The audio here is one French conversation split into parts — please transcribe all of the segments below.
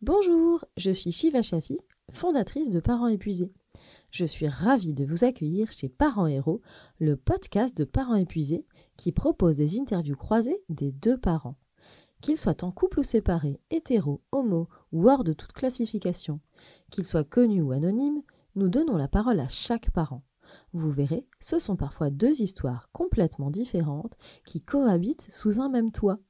Bonjour, je suis Shiva Shafi, fondatrice de Parents épuisés. Je suis ravie de vous accueillir chez Parents Héros, le podcast de parents épuisés qui propose des interviews croisées des deux parents. Qu'ils soient en couple ou séparés, hétéro, homo ou hors de toute classification, qu'ils soient connus ou anonymes, nous donnons la parole à chaque parent. Vous verrez, ce sont parfois deux histoires complètement différentes qui cohabitent sous un même toit.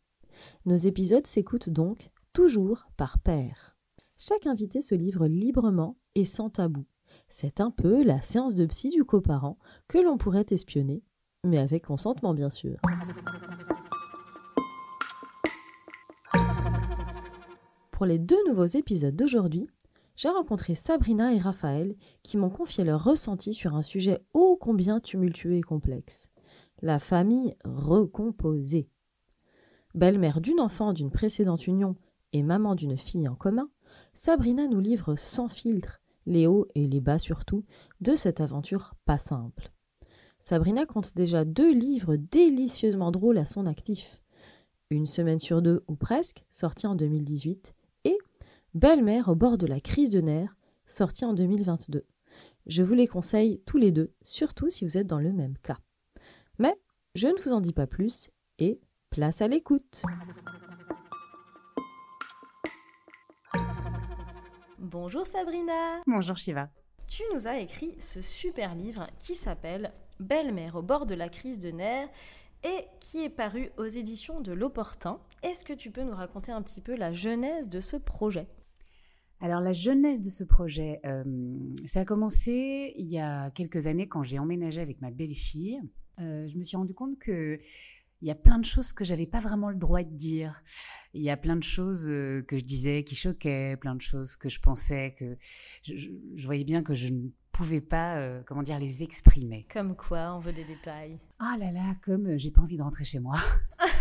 Nos épisodes s'écoutent donc toujours par paire. Chaque invité se livre librement et sans tabou. C'est un peu la séance de psy du coparent que l'on pourrait espionner, mais avec consentement bien sûr. Pour les deux nouveaux épisodes d'aujourd'hui, j'ai rencontré Sabrina et Raphaël qui m'ont confié leur ressenti sur un sujet ô combien tumultueux et complexe. La famille recomposée. Belle-mère d'une enfant d'une précédente union et maman d'une fille en commun, Sabrina nous livre sans filtre, les hauts et les bas surtout, de cette aventure pas simple. Sabrina compte déjà deux livres délicieusement drôles à son actif. Une semaine sur deux ou presque, sorti en 2018, et Belle-mère au bord de la crise de nerfs, sorti en 2022. Je vous les conseille tous les deux, surtout si vous êtes dans le même cas. Mais je ne vous en dis pas plus et place à l'écoute. Bonjour Sabrina. Bonjour Shiva. Tu nous as écrit ce super livre qui s'appelle Belle-mère au bord de la crise de nerfs et qui est paru aux éditions de L'Opportun. Est-ce que tu peux nous raconter un petit peu la genèse de ce projet? Alors la genèse de ce projet, euh, ça a commencé il y a quelques années quand j'ai emménagé avec ma belle-fille. Euh, je me suis rendu compte que il y a plein de choses que j'avais pas vraiment le droit de dire. Il y a plein de choses euh, que je disais qui choquaient, plein de choses que je pensais que je, voyais bien que je ne pouvais pas, euh, comment dire, les exprimer. Comme quoi On veut des détails. Ah là là, comme euh, j'ai pas envie de rentrer chez moi.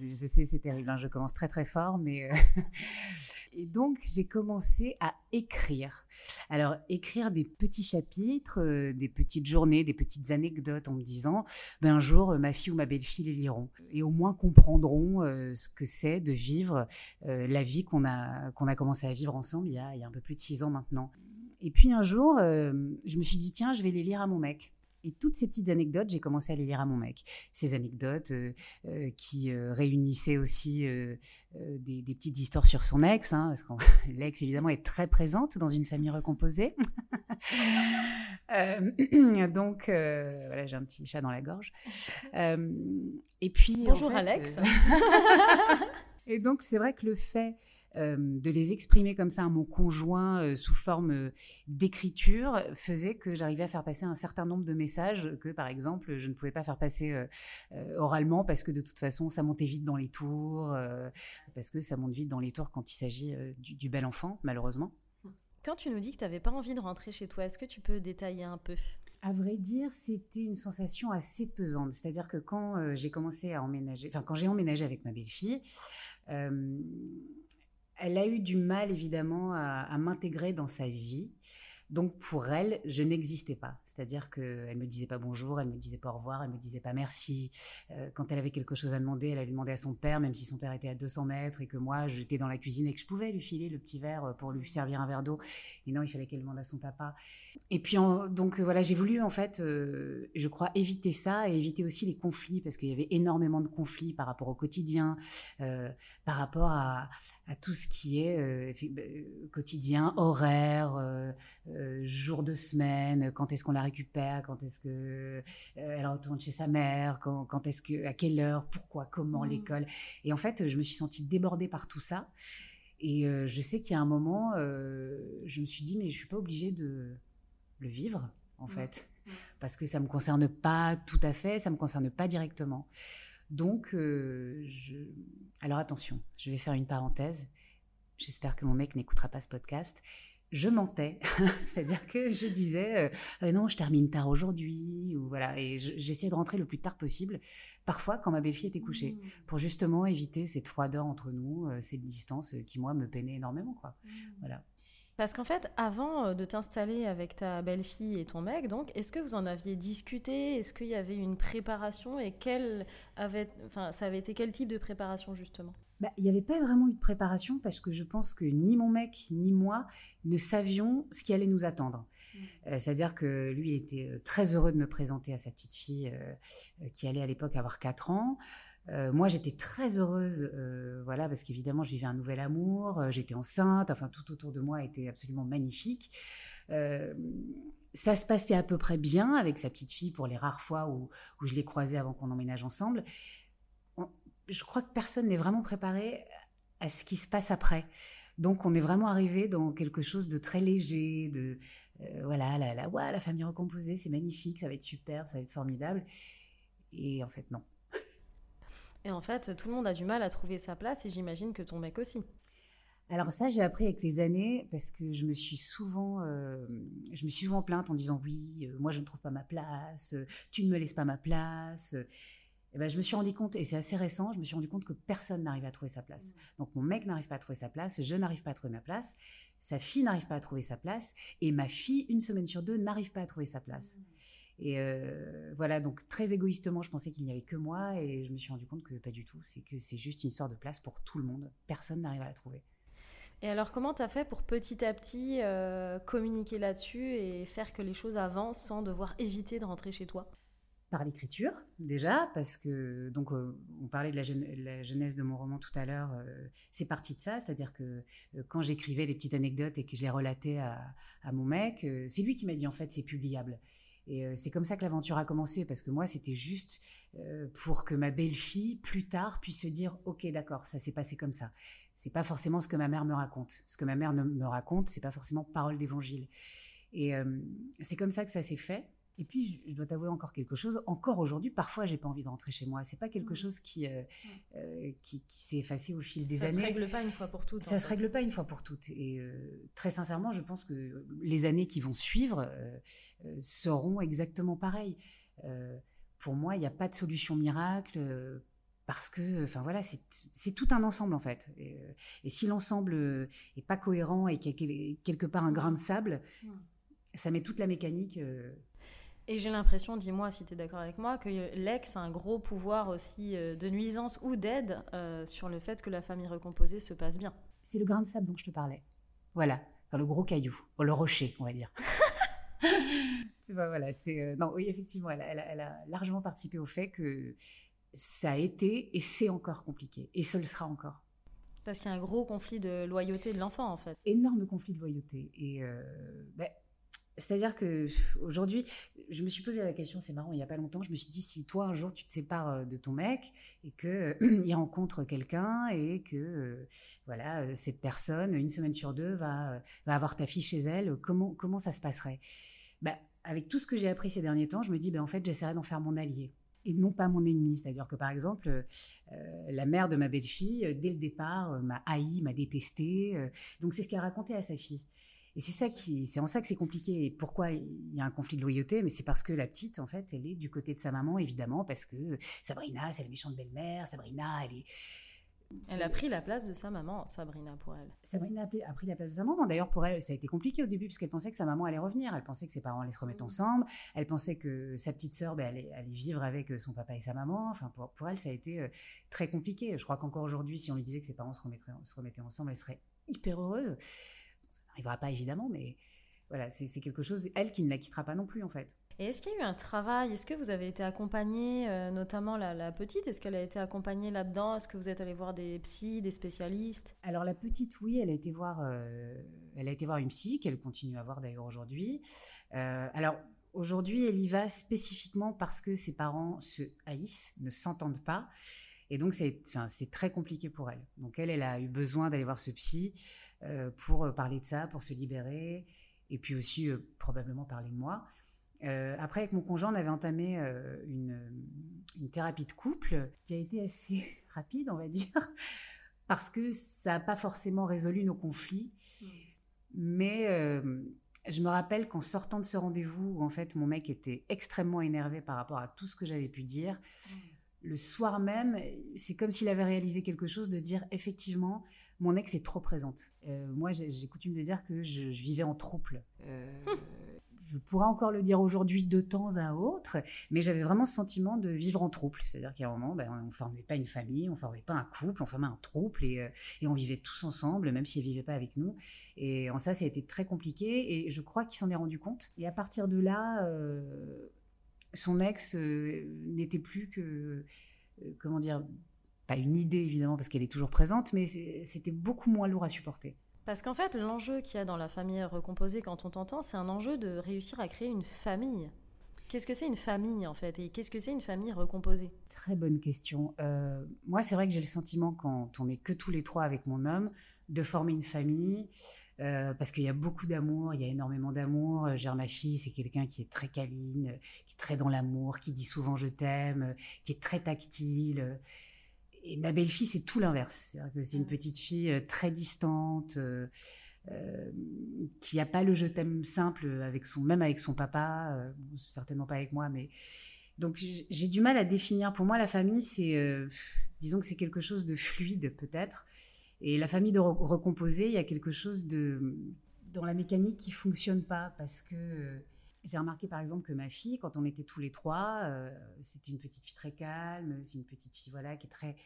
je sais, c'est terrible, hein, je commence très très fort, mais... Et donc, j'ai commencé à écrire. Alors, écrire des petits chapitres, euh, des petites journées, des petites anecdotes en me disant, ben, un jour, ma fille ou ma belle-fille les liront et au moins comprendront euh, ce que c'est de vivre euh, la vie qu'on a, a commencé à vivre ensemble il y, a, il y a un peu plus de six ans maintenant. Et puis un jour, je me suis dit, tiens, je vais les lire à mon mec. Et toutes ces petites anecdotes, j'ai commencé à les lire à mon mec. Ces anecdotes euh, euh, qui euh, réunissaient aussi des, petites histoires sur son ex, hein, parce que l'ex évidemment est très présente dans une famille recomposée. donc voilà, j'ai un petit chat dans la gorge. et puis bonjour Alex. et donc c'est vrai que le fait euh, de les exprimer comme ça à mon conjoint euh, sous forme euh, d'écriture faisait que j'arrivais à faire passer un certain nombre de messages que, par exemple, je ne pouvais pas faire passer oralement parce que de toute façon, ça montait vite dans les tours, parce que ça monte vite dans les tours quand il s'agit du, bel enfant, malheureusement. Quand tu nous dis que tu n'avais pas envie de rentrer chez toi, est-ce que tu peux détailler un peu? À vrai dire, c'était une sensation assez pesante. C'est-à-dire que quand j'ai commencé à emménager, enfin quand j'ai emménagé avec ma belle-fille, elle a eu du mal évidemment à, m'intégrer dans sa vie. Donc pour elle, je n'existais pas. C'est-à-dire qu'elle ne me disait pas bonjour, elle ne me disait pas au revoir, elle ne me disait pas merci. Euh, quand elle avait quelque chose à demander, elle allait demander à son père, même si son père était à 200 mètres et que moi, j'étais dans la cuisine et que je pouvais lui filer le petit verre pour lui servir un verre d'eau. Et non, il fallait qu'elle demande à son papa. Et puis donc voilà, j'ai voulu en fait, euh, je crois, éviter ça et éviter aussi les conflits parce qu'il y avait énormément de conflits par rapport au quotidien, euh, par rapport à à tout ce qui est euh, bah, quotidien, horaire, euh, euh, jour de semaine, quand est-ce qu'on la récupère, quand est-ce que elle retourne chez sa mère, quand, est-ce que, à quelle heure, pourquoi, comment, mmh. l'école. Et en fait, je me suis sentie débordée par tout ça. Et je sais qu'il y a un moment, je me suis dit, mais je suis pas obligée de le vivre, en mmh. fait, mmh. parce que ça me concerne pas tout à fait, ça me concerne pas directement. Donc, euh, je... alors attention, je vais faire une parenthèse. J'espère que mon mec n'écoutera pas ce podcast. Je mentais, c'est-à-dire que je disais euh, euh, non, je termine tard aujourd'hui, ou voilà, et j'essayais de rentrer le plus tard possible. Parfois, quand ma belle-fille était couchée, mmh. pour justement éviter cette froideur entre nous, cette distance qui moi me peinait énormément, quoi. Mmh. Voilà. Parce qu'en fait, avant euh, de t'installer avec ta belle-fille et ton mec, donc, est-ce que vous en aviez discuté? Est-ce qu'il y avait une préparation? Et quelle avait, enfin, ça avait été quel type de préparation justement? Bah, il n'y avait pas vraiment eu de préparation parce que je pense que ni mon mec ni moi ne savions ce qui allait nous attendre. Mmh. Euh, c'est-à-dire que lui, il était euh, très heureux de me présenter à sa petite fille euh, qui allait à l'époque avoir 4 ans. Moi, j'étais très heureuse, voilà, parce qu'évidemment, je vivais un nouvel amour, j'étais enceinte, enfin, tout autour de moi était absolument magnifique. ça se passait à peu près bien avec sa petite fille pour les rares fois où, je l'ai croisée avant qu'on emménage ensemble je crois que personne n'est vraiment préparé à ce qui se passe après. Donc, on est vraiment arrivé dans quelque chose de très léger, de euh, voilà, la, la famille recomposée, c'est magnifique, ça va être superbe, ça va être formidable. Et en fait, non. Et en fait, tout le monde a du mal à trouver sa place, et j'imagine que ton mec aussi. Alors ça, j'ai appris avec les années parce que je me suis souvent, euh, je me suis souvent plainte en disant oui, euh, moi je ne trouve pas ma place, tu ne me laisses pas ma place. Eh ben, je me suis rendu compte, et c'est assez récent, je me suis rendu compte que personne n'arrive à trouver sa place. Mmh. Donc mon mec n'arrive pas à trouver sa place, je n'arrive pas à trouver ma place, sa fille n'arrive pas à trouver sa place, et ma fille, une semaine sur deux, n'arrive pas à trouver sa place. Mmh. Et euh, voilà, donc très égoïstement, je pensais qu'il n'y avait que moi, et je me suis rendu compte que pas du tout. C'est que c'est juste une histoire de place pour tout le monde. Personne n'arrive à la trouver. Et alors, comment tu as fait pour petit à petit euh, communiquer là-dessus et faire que les choses avancent sans devoir éviter de rentrer chez toi? Par l'écriture déjà parce que donc euh, on parlait de la, jeunesse de mon roman tout à l'heure euh, c'est parti de ça c'est-à-dire que euh, quand j'écrivais des petites anecdotes et que je les relatais à, mon mec c'est lui qui m'a dit en fait c'est publiable et c'est comme ça que l'aventure a commencé parce que moi c'était juste pour que ma belle-fille plus tard puisse se dire ok d'accord ça s'est passé comme ça c'est pas forcément ce que ma mère me raconte. Ce que ma mère me raconte c'est pas forcément parole d'évangile. Et c'est comme ça que ça s'est fait et puis, je dois t'avouer encore quelque chose. Encore aujourd'hui, parfois, j'ai pas envie de rentrer chez moi. C'est pas quelque mmh. chose qui, euh, mmh. euh, qui, s'est effacé au fil des années. Ça se règle pas une fois pour toutes. Ça se règle pas une fois pour toutes. Et euh, très sincèrement, je pense que les années qui vont suivre seront exactement pareilles. pour moi, il n'y a pas de solution miracle parce que, enfin voilà, c'est tout un ensemble en fait. Et, si l'ensemble est pas cohérent et qu'il y a quelque part un grain de sable, mmh. ça met toute la mécanique. Et j'ai l'impression, dis-moi si tu es d'accord avec moi, que l'ex a un gros pouvoir aussi euh, de nuisance ou d'aide euh, sur le fait que la famille recomposée se passe bien. C'est le grain de sable dont je te parlais. Voilà, le gros caillou, le rocher, on va dire. tu vois, voilà, c'est. Euh, non, oui, effectivement, elle, elle, a largement participé au fait que ça a été et c'est encore compliqué. Et ce le sera encore. Parce qu'il y a un gros conflit de loyauté de l'enfant, en fait. Énorme conflit de loyauté. Et ben, c'est-à-dire que aujourd'hui, je me suis posé la question, c'est marrant, il n'y a pas longtemps, je me suis dit si toi un jour tu te sépares euh, de ton mec et que il rencontre quelqu'un et que euh, voilà euh, cette personne une semaine sur deux va va avoir ta fille chez elle, comment ça se passerait? Bah, avec tout ce que j'ai appris ces derniers temps, je me dis ben en fait j'essaierai d'en faire mon allié et non pas mon ennemi. C'est-à-dire que par exemple, la mère de ma belle-fille, dès le départ, m'a haï, m'a détesté. donc c'est ce qu'elle racontait à sa fille. Et c'est ça qui, c'est en ça que c'est compliqué. Et pourquoi il y a un conflit de loyauté? Mais c'est parce que la petite, en fait, elle est du côté de sa maman, évidemment, parce que Sabrina, c'est la méchante belle-mère. Sabrina, elle est. Elle a pris la place de sa maman, Sabrina, pour elle. Sabrina a pris la place de sa maman. D'ailleurs, pour elle, ça a été compliqué au début, puisqu'elle pensait que sa maman allait revenir. Elle pensait que ses parents allaient se remettre mmh. ensemble. Elle pensait que sa petite sœur ben, allait, vivre avec euh, son papa et sa maman. Enfin, pour, pour elle, ça a été euh, très compliqué. Je crois qu'encore aujourd'hui, si on lui disait que ses parents se se remettaient ensemble, elle serait hyper heureuse ça n'arrivera pas évidemment, mais voilà, c'est quelque chose, elle qui ne la quittera pas non plus en fait. Et est-ce qu'il y a eu un travail? Est-ce que vous avez été accompagné, euh, notamment la, petite? Est-ce qu'elle a été accompagnée là-dedans? Est-ce que vous êtes allé voir des psys, des spécialistes? Alors la petite, oui, elle a été voir, euh, elle a été voir une psy qu'elle continue à voir d'ailleurs aujourd'hui. Euh, alors aujourd'hui, elle y va spécifiquement parce que ses parents se haïssent, ne s'entendent pas. Et donc, c'est très compliqué pour elle. Donc, elle, elle a eu besoin d'aller voir ce psy. Euh, pour euh, parler de ça, pour se libérer, et puis aussi euh, probablement parler de moi. après, avec mon conjoint, on avait entamé une, thérapie de couple qui a été assez rapide, on va dire, parce que ça n'a pas forcément résolu nos conflits. Mmh. Mais je me rappelle qu'en sortant de ce rendez-vous, où en fait mon mec était extrêmement énervé par rapport à tout ce que j'avais pu dire, mmh. le soir même, c'est comme s'il avait réalisé quelque chose de dire effectivement, mon ex est trop présente. Euh, moi, j'ai coutume de dire que je, vivais en trouble. Euh, je pourrais encore le dire aujourd'hui de temps à autre, mais j'avais vraiment ce sentiment de vivre en trouble. C'est-à-dire qu'à un moment, ben, on ne formait pas une famille, on ne formait pas un couple, on formait un trouble et, euh, on vivait tous ensemble, même si elle ne vivait pas avec nous. Et en ça, ça a été très compliqué et je crois qu'il s'en est rendu compte. Et à partir de là, son ex n'était plus que, comment dire, pas une idée évidemment parce qu'elle est toujours présente, mais c'était beaucoup moins lourd à supporter. Parce qu'en fait, l'enjeu qu'il y a dans la famille recomposée quand on t'entend, c'est un enjeu de réussir à créer une famille. Qu'est-ce que c'est une famille en fait? Et qu'est-ce que c'est une famille recomposée? Très bonne question. Euh, moi, c'est vrai que j'ai le sentiment, quand on n'est que tous les trois avec mon homme, de former une famille. Euh, parce qu'il y a beaucoup d'amour, il y a énormément d'amour. J'ai ma fille, c'est quelqu'un qui est très câline, qui est très dans l'amour, qui dit souvent je t'aime, qui est très tactile et ma belle-fille, c'est tout l'inverse. C'est-à-dire que c'est une petite fille euh, très distante, euh, euh, qui n'a pas le je t'aime simple, avec son, même avec son papa, certainement pas avec moi, mais. Donc j'ai du mal à définir. Pour moi, la famille, c'est, disons que c'est quelque chose de fluide peut-être. Et la famille de recomposer, il y a quelque chose de dans la mécanique qui fonctionne pas parce que j'ai remarqué par exemple que ma fille, quand on était tous les trois, euh, c'était une petite fille très calme, c'est une petite fille voilà qui est très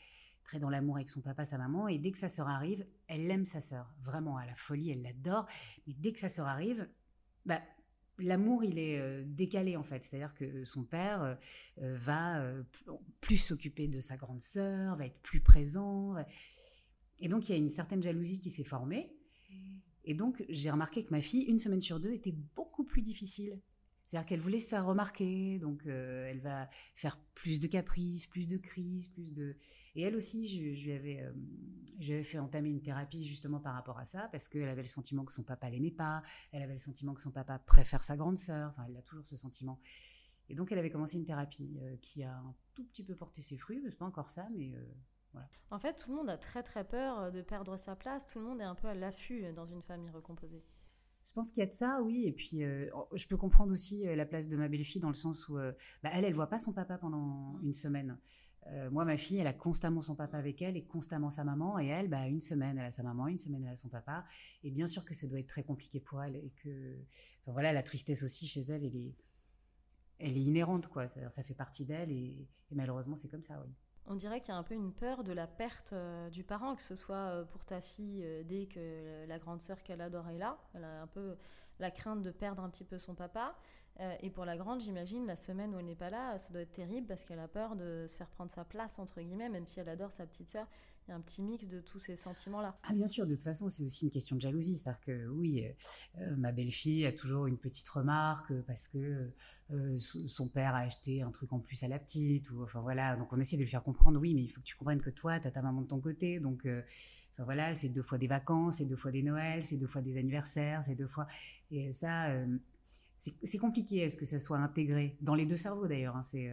très dans l'amour avec son papa, sa maman, et dès que sa sœur arrive, elle aime sa sœur, vraiment à la folie, elle l'adore. Mais dès que sa sœur arrive, bah l'amour il est euh, décalé en fait, c'est-à-dire que son père euh, va plus s'occuper de sa grande sœur, va être plus présent, et donc il y a une certaine jalousie qui s'est formée. Et donc, j'ai remarqué que ma fille, une semaine sur deux, était beaucoup plus difficile. C'est-à-dire qu'elle voulait se faire remarquer, donc euh, elle va faire plus de caprices, plus de crises, plus de... Et elle aussi, je, lui avais, euh, fait entamer une thérapie justement par rapport à ça, parce qu'elle avait le sentiment que son papa l'aimait pas, elle avait le sentiment que son papa préfère sa grande sœur, enfin, elle a toujours ce sentiment. Et donc, elle avait commencé une thérapie euh, qui a un tout petit peu porté ses fruits, mais pas encore ça, mais en fait, tout le monde a très très peur euh, de perdre sa place. Tout le monde est un peu à l'affût euh, dans une famille recomposée. Je pense qu'il y a de ça, oui. Et puis, euh, je peux comprendre aussi la place de ma belle-fille dans le sens où bah, elle, elle voit pas son papa pendant une semaine. moi, ma fille, elle a constamment son papa avec elle et constamment sa maman. Et elle, bah, une semaine, elle a sa maman, une semaine, elle a son papa. Et bien sûr que ça doit être très compliqué pour elle. Et que, voilà, la tristesse aussi chez elle, elle est, elle est inhérente, quoi. Ça fait partie d'elle. et malheureusement, c'est comme ça, oui. On dirait qu'il y a un peu une peur de la perte euh, du parent, que ce soit euh, pour ta fille euh, dès que la grande sœur qu'elle adore est là. Elle a un peu la crainte de perdre un petit peu son papa. Et pour la grande, j'imagine, la semaine où elle n'est pas là, ça doit être terrible parce qu'elle a peur de se faire prendre sa place, entre guillemets, même si elle adore sa petite sœur. Il y a un petit mix de tous ces sentiments-là. Ah bien sûr, de toute façon, c'est aussi une question de jalousie. C'est-à-dire que oui, ma belle-fille a toujours une petite remarque parce que euh, son père a acheté un truc en plus à la petite, enfin voilà. Donc on essaie de lui faire comprendre, oui, mais il faut que tu comprennes que toi, tu as ta maman de ton côté, donc euh, voilà, c'est deux fois des vacances, c'est deux fois des Noëls, c'est deux fois des anniversaires, c'est deux fois. Et ça, euh, c'est compliqué, est-ce que ça soit intégré? Dans les deux cerveaux d'ailleurs, hein, c'est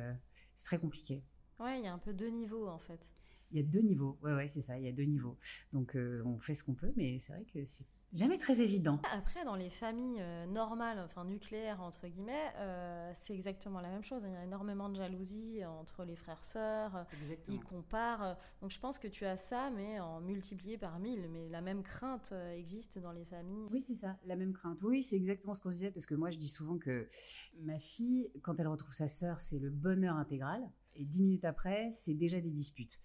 très compliqué. Ouais, il y a un peu deux niveaux en fait. Il y a deux niveaux, ouais, ouais, c'est ça, il y a deux niveaux. Donc on fait ce qu'on peut, mais c'est vrai que c'est jamais très évident. Après, dans les familles euh, normales, enfin nucléaires entre guillemets, euh, c'est exactement la même chose. Il y a énormément de jalousie entre les frères sœurs. Ils comparent. Donc je pense que tu as ça, mais en multiplié par mille. Mais la même crainte euh, existe dans les familles. Oui, c'est ça, la même crainte. Oui, c'est exactement ce qu'on disait parce que moi, je dis souvent que ma fille, quand elle retrouve sa sœur, c'est le bonheur intégral. Et dix minutes après, c'est déjà des disputes.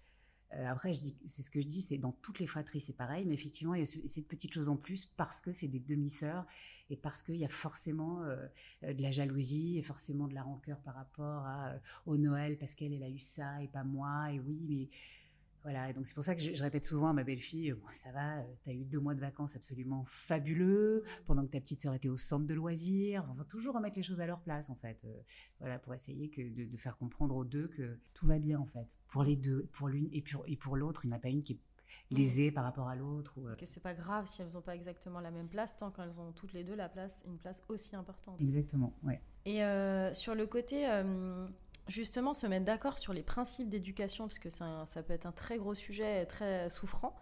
Euh, après, c'est ce que je dis, c'est dans toutes les fratries, c'est pareil, mais effectivement, il y a cette petite chose en plus parce que c'est des demi-sœurs et parce qu'il y a forcément euh, de la jalousie et forcément de la rancœur par rapport à, euh, au Noël parce qu'elle, elle a eu ça et pas moi. Et oui, mais voilà, et donc c'est pour ça que je, répète souvent à ma belle-fille, bon, ça va, euh, tu as eu deux mois de vacances absolument fabuleux, pendant que ta petite sœur était au centre de loisirs. On va toujours remettre les choses à leur place, en fait. Euh, voilà, pour essayer que de, faire comprendre aux deux que tout va bien, en fait. Pour les deux, pour l'une et pour, et pour l'autre, il n'y en a pas une qui est lésée par rapport à l'autre. Ou, euh. Que c'est pas grave si elles n'ont pas exactement la même place, tant qu'elles ont toutes les deux la place, une place aussi importante. Exactement, ouais. Et sur le côté justement se mettre d'accord sur les principes d'éducation, parce que ça, ça, peut être un très gros sujet, très souffrant.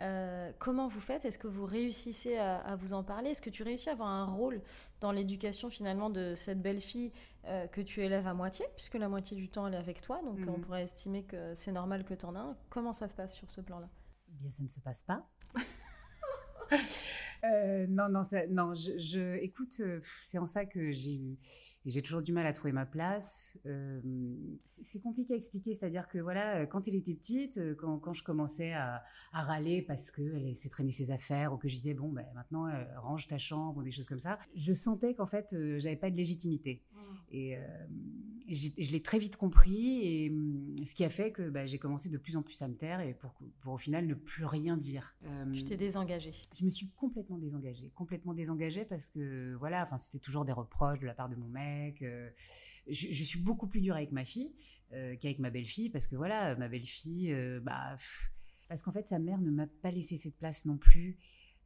Euh, comment vous faites? Est-ce que vous réussissez à, vous en parler? Est-ce que tu réussis à avoir un rôle dans l'éducation finalement de cette belle fille euh, que tu élèves à moitié, puisque la moitié du temps elle est avec toi, donc on mhm. pourrait estimer que c'est normal que tu en aies un. Comment ça se passe sur ce plan-là? Eh Bien, ça ne se passe pas. Euh, Euh, non, non, non. Je, écoute, euh, c'est en ça que j'ai j'ai toujours du mal à trouver ma place. Euh, c'est compliqué à expliquer, c'est-à-dire que voilà, quand elle était petite, quand, je commençais à, râler parce qu'elle laissait traîner ses affaires ou que je disais bon, ben maintenant range ta chambre ou des choses comme ça, je sentais qu'en fait j'avais pas de légitimité. Mmh. Et, je l'ai très vite compris, et mmh, ce qui a fait que bah, j'ai commencé de plus en plus à me taire et pour, pour au final ne plus rien dire. tu t'es désengagée. Je me suis complètement désengagée complètement désengagée parce que voilà, enfin c'était toujours des reproches de la part de mon mec. Euh, je, suis beaucoup plus dure avec ma fille euh, qu'avec ma belle-fille parce que voilà, ma belle-fille, euh, bah parce qu'en fait sa mère ne m'a pas laissé cette place non plus.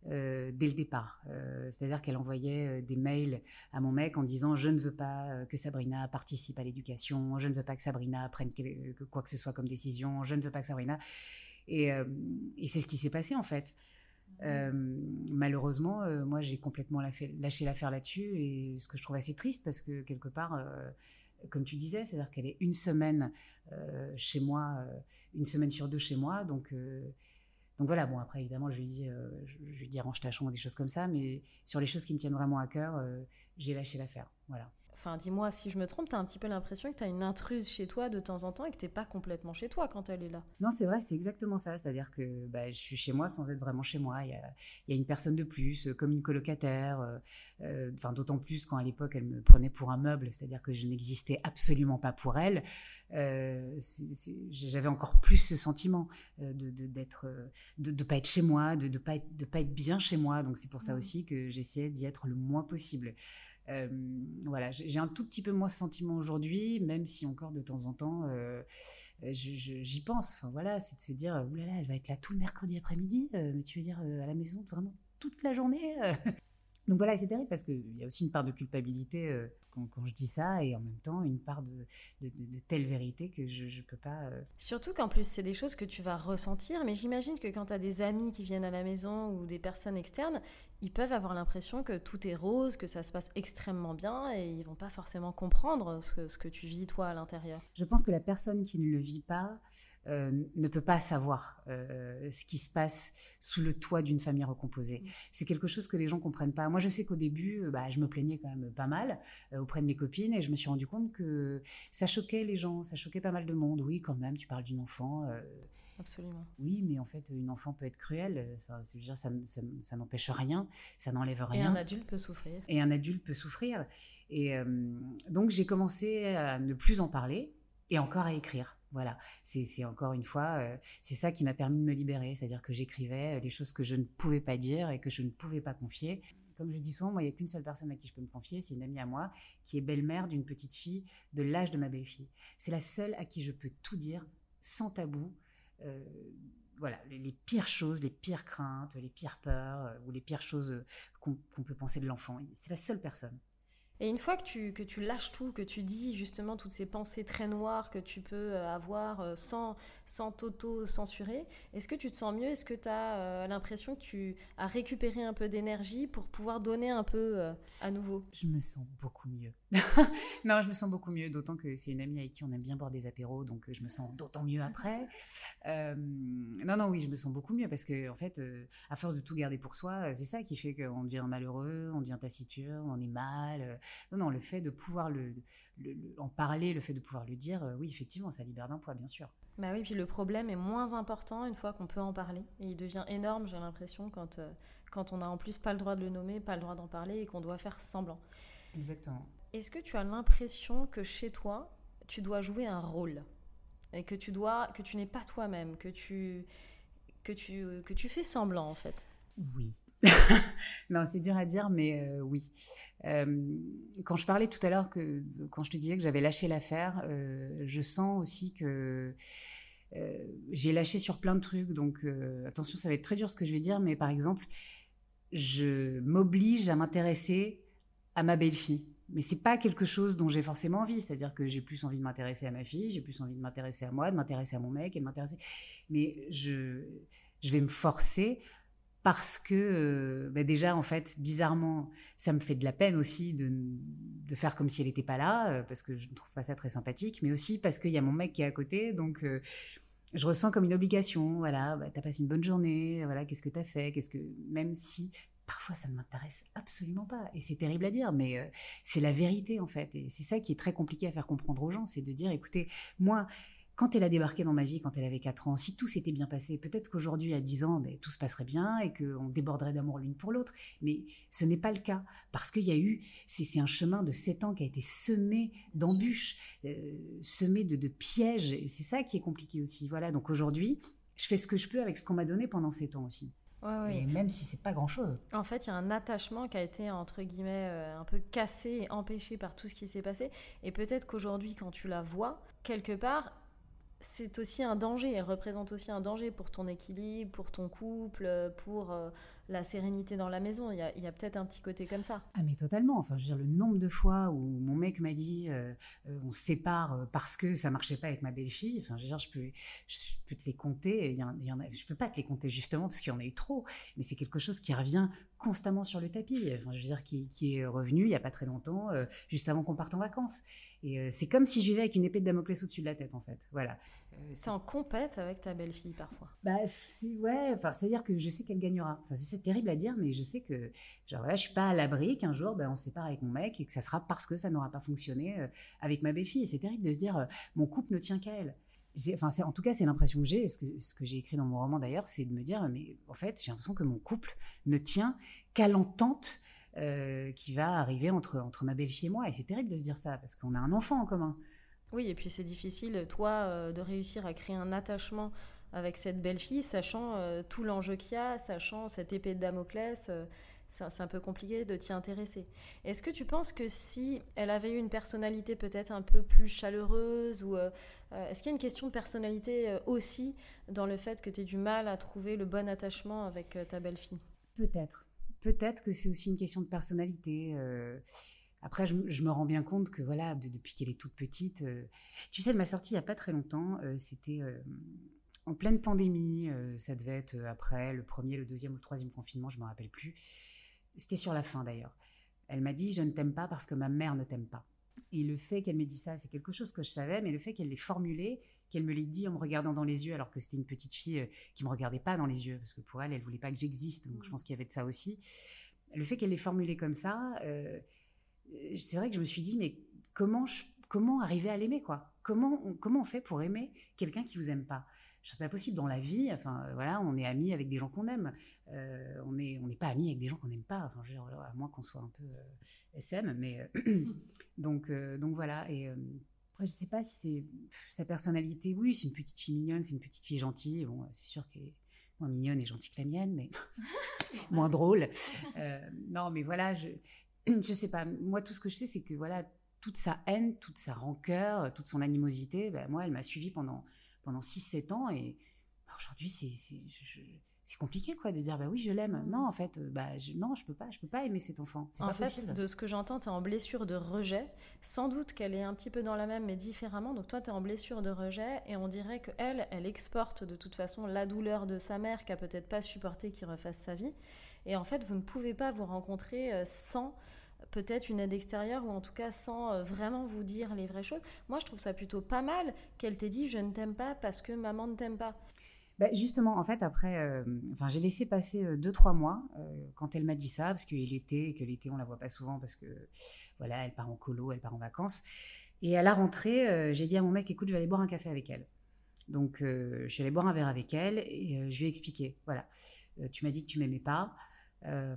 dès le départ. C'est-à-dire qu'elle envoyait des mails à mon mec en disant Je ne veux pas que Sabrina participe à l'éducation, je ne veux pas que Sabrina prenne quoi que ce soit comme décision, je ne veux pas que Sabrina. Et, et c'est ce qui s'est passé en fait. Euh, malheureusement, euh, moi, j'ai complètement lâché l'affaire là-dessus, et ce que je trouve assez triste, parce que quelque part, euh, comme tu disais, c'est-à-dire qu'elle est une semaine chez moi, une semaine sur deux chez moi, donc. donc voilà, bon après évidemment je lui dis, je, lui dis range ta chambre, des choses comme ça, mais sur les choses qui me tiennent vraiment à cœur, j'ai lâché l'affaire, voilà. Enfin, dis-moi si je me trompe, tu as un petit peu l'impression que tu as une intruse chez toi de temps en temps et que tu pas complètement chez toi quand elle est là. Non, c'est vrai, c'est exactement ça. C'est-à-dire que bah, je suis chez moi sans être vraiment chez moi. Il y a, il y a une personne de plus, euh, comme une colocataire. Euh, euh, enfin, d'autant plus quand à l'époque elle me prenait pour un meuble, c'est-à-dire que je n'existais absolument pas pour elle. J'avais encore plus ce sentiment de d'être, de, de, pas être chez moi, de, de pas être, de pas être bien chez moi. Donc c'est pour ça mmh. aussi que j'essayais d'y être le moins possible. Euh, voilà, j'ai un tout petit peu moins ce sentiment aujourd'hui, même si encore de temps en temps, euh, j'y pense. Enfin voilà, c'est de se dire, là, elle va être là tout le mercredi après-midi, euh, mais tu veux dire à la maison vraiment toute la journée Donc voilà, c'est terrible parce qu'il y a aussi une part de culpabilité quand, je dis ça et en même temps une part de, telle vérité que je ne peux pas... Surtout qu'en plus, c'est des choses que tu vas ressentir, mais j'imagine que quand tu as des amis qui viennent à la maison ou des personnes externes, ils peuvent avoir l'impression que tout est rose, que ça se passe extrêmement bien et ils vont pas forcément comprendre ce que, ce que tu vis toi à l'intérieur. Je pense que la personne qui ne le vit pas euh, ne peut pas savoir euh, ce qui se passe sous le toit d'une famille recomposée. Mm. C'est quelque chose que les gens comprennent pas. Moi, je sais qu'au début, euh, bah, je me plaignais quand même pas mal auprès de mes copines et je me suis rendu compte que ça choquait les gens, ça choquait pas mal de monde. Oui, quand même, tu parles d'une enfant. Absolument. Oui, mais en fait, une enfant peut être cruelle. Enfin, dire, ça, ça, n'empêche rien, ça n'enlève rien. Et un adulte peut souffrir. Et un adulte peut souffrir. Et euh, donc, j'ai commencé à ne plus en parler et encore à écrire. Voilà, c'est encore une fois, euh, c'est ça qui m'a permis de me libérer, c'est-à-dire que j'écrivais les choses que je ne pouvais pas dire et que je ne pouvais pas confier. Comme je dis souvent, moi, il n'y a qu'une seule personne à qui je peux me confier, c'est une amie à moi, qui est belle-mère d'une petite fille de l'âge de ma belle-fille. C'est la seule à qui je peux tout dire, sans tabou, euh, voilà, les, pires choses, les pires craintes, les pires peurs euh, ou les pires choses euh, qu'on peut penser de l'enfant. C'est la seule personne. Et une fois que tu, que tu lâches tout, que tu dis justement toutes ces pensées très noires que tu peux euh, avoir euh, sans, sans t'auto-censurer, est-ce que tu te sens mieux? Est-ce que tu as euh, l'impression que tu as récupéré un peu d'énergie pour pouvoir donner un peu à nouveau? Je me sens beaucoup mieux. non, je me sens beaucoup mieux, d'autant que c'est une amie avec qui on aime bien boire des apéros, donc je me sens d'autant mieux après. non, non, oui, je me sens beaucoup mieux parce que, en fait, à force de tout garder pour soi, c'est ça qui fait qu'on devient malheureux, on devient taciturne, on est mal non, non, le fait de pouvoir le, en parler, le fait de pouvoir le dire, euh, oui, effectivement, ça libère d'un poids, bien sûr. Bah oui, puis le problème est moins important une fois qu'on peut en parler. Et il devient énorme, j'ai l'impression, quand, euh, quand on n'a en plus pas le droit de le nommer, pas le droit d'en parler et qu'on doit faire semblant. Exactement. Est-ce que tu as l'impression que chez toi, tu dois jouer un rôle et que tu dois, que tu n'es pas toi-même, que tu, que tu, que tu fais semblant en fait? Oui. non, c'est dur à dire, mais euh, oui. Euh, quand je parlais tout à l'heure, quand je te disais que j'avais lâché l'affaire, euh, je sens aussi que j'ai lâché sur plein de trucs. Donc attention, ça va être très dur ce que je vais dire, mais par exemple, je m'oblige à m'intéresser à ma belle-fille. Mais c'est pas quelque chose dont j'ai forcément envie. C'est-à-dire que j'ai plus envie de m'intéresser à ma fille, j'ai plus envie de m'intéresser à moi, de m'intéresser à mon mec et de m'intéresser. Mais je vais me forcer parce que euh, bah, déjà en fait bizarrement ça me fait de la peine aussi de, de faire comme si elle n'était pas là euh, parce que je ne trouve pas ça très sympathique mais aussi parce qu'il y a mon mec qui est à côté donc euh, je ressens comme une obligation voilà bah, t'as passé une bonne journée voilà qu'est-ce que t'as fait qu'est-ce que même si parfois ça ne m'intéresse absolument pas. Et c'est terrible à dire, mais c'est la vérité en fait. Et c'est ça qui est très compliqué à faire comprendre aux gens, c'est de dire, écoutez, moi, quand elle a débarqué dans ma vie, quand elle avait 4 ans, si tout s'était bien passé, peut-être qu'aujourd'hui, à 10 ans, ben, tout se passerait bien et qu'on déborderait d'amour l'une pour l'autre. Mais ce n'est pas le cas, parce qu'il y a eu, c'est un chemin de 7 ans qui a été semé d'embûches, euh, semé de, de pièges, et c'est ça qui est compliqué aussi. Voilà, donc aujourd'hui, je fais ce que je peux avec ce qu'on m'a donné pendant 7 ans aussi. Et même si c'est pas grand chose. En fait, il y a un attachement qui a été entre guillemets euh, un peu cassé et empêché par tout ce qui s'est passé. Et peut-être qu'aujourd'hui, quand tu la vois, quelque part, c'est aussi un danger. Elle représente aussi un danger pour ton équilibre, pour ton couple, pour euh, la sérénité dans la maison. Il y a, peut-être un petit côté comme ça. Ah mais totalement. Enfin, je veux dire, le nombre de fois où mon mec m'a dit euh, euh, on se sépare parce que ça marchait pas avec ma belle-fille. Enfin, je veux dire, je peux, je peux te les compter. Il y en, a, je peux pas te les compter justement parce qu'il y en a eu trop. Mais c'est quelque chose qui revient constamment sur le tapis. Enfin, je veux dire, qui, qui est revenu il y a pas très longtemps, juste avant qu'on parte en vacances. Et c'est comme si je vivais avec une épée de Damoclès au-dessus de la tête, en fait. Voilà. c'est en compète avec ta belle-fille parfois. Bah, ouais, enfin, c'est-à-dire que je sais qu'elle gagnera. Enfin, c'est terrible à dire, mais je sais que, genre, voilà, je suis pas à l'abri qu'un jour, ben, on se sépare avec mon mec et que ça sera parce que ça n'aura pas fonctionné euh, avec ma belle-fille. Et c'est terrible de se dire, euh, mon couple ne tient qu'à elle. Enfin, en tout cas, c'est l'impression que j'ai. Ce que, ce que j'ai écrit dans mon roman d'ailleurs, c'est de me dire, mais en fait, j'ai l'impression que mon couple ne tient qu'à l'entente. Euh, qui va arriver entre, entre ma belle-fille et moi. Et c'est terrible de se dire ça, parce qu'on a un enfant en commun. Oui, et puis c'est difficile, toi, de réussir à créer un attachement avec cette belle fille, sachant euh, tout l'enjeu qu'il y a, sachant cette épée de Damoclès. Euh, c'est un peu compliqué de t'y intéresser. Est-ce que tu penses que si elle avait eu une personnalité peut-être un peu plus chaleureuse ou euh, est-ce qu'il y a une question de personnalité aussi dans le fait que tu aies du mal à trouver le bon attachement avec ta belle-fille? Peut-être. Peut-être que c'est aussi une question de personnalité. Après, je, me rends bien compte que voilà, depuis qu'elle est toute petite, tu sais, elle m'a sorti il n'y a pas très longtemps. C'était en pleine pandémie, euh, ça devait être euh, après le premier, le deuxième ou le troisième confinement, je ne me rappelle plus. C'était sur la fin d'ailleurs. Elle m'a dit Je ne t'aime pas parce que ma mère ne t'aime pas. Et le fait qu'elle m'ait dit ça, c'est quelque chose que je savais, mais le fait qu'elle l'ait formulé, qu'elle me l'ait dit en me regardant dans les yeux, alors que c'était une petite fille euh, qui me regardait pas dans les yeux, parce que pour elle, elle voulait pas que j'existe, donc je pense qu'il y avait de ça aussi. Le fait qu'elle l'ait formulé comme ça, c'est vrai que je me suis dit, mais comment, comment arriver à l'aimer, quoi? Comment comment on fait pour aimer quelqu'un qui vous aime pas? C'est pas possible dans la vie. Enfin, euh, voilà, on est amis avec des gens qu'on aime. Euh, on n'est on n'est pas amis avec des gens qu'on n'aime pas. Enfin, je à moins qu'on soit un peu euh, SM, mais donc donc voilà. Et après, je sais pas si c'est sa personnalité. Oui, c'est une petite fille mignonne, c'est une petite fille gentille. Bon, c'est sûr qu'elle est moins mignonne et gentille que la mienne, mais moins drôle. non, mais voilà, je je sais pas. Moi, tout ce que je sais, c'est que voilà, toute sa haine, toute sa rancœur, toute son animosité, ben, moi, elle m'a suivi pendant pendant 6-7 ans et bah, aujourd'hui c'est compliqué quoi de dire bah oui je l'aime. Non en fait euh, bah je, non je peux pas je peux pas aimer cet enfant. En fait de ce que j'entends tu es en blessure de rejet. Sans doute qu'elle est un petit peu dans la même mais différemment. Donc toi tu es en blessure de rejet et on dirait que elle elle exporte de toute façon la douleur de sa mère qui a peut-être pas supporté qu'il refasse sa vie. Et en fait vous ne pouvez pas vous rencontrer euh, sans peut-être une aide extérieure ou en tout cas sans euh, vraiment vous dire les vraies choses. Moi, je trouve ça plutôt pas mal qu'elle t'ait dit je ne t'aime pas parce que maman ne t'aime pas. Bah justement, en fait, après, euh, j'ai laissé passer euh, deux trois mois quand elle m'a dit ça, parce qu'il était, que l'été on la voit pas souvent parce que voilà, elle part en colo, elle part en vacances. Et à la rentrée, j'ai dit à mon mec, écoute, je vais aller boire un café avec elle. Donc, je suis allée boire un verre avec elle et je lui ai expliqué, voilà, tu m'as dit que tu m'aimais pas. Euh,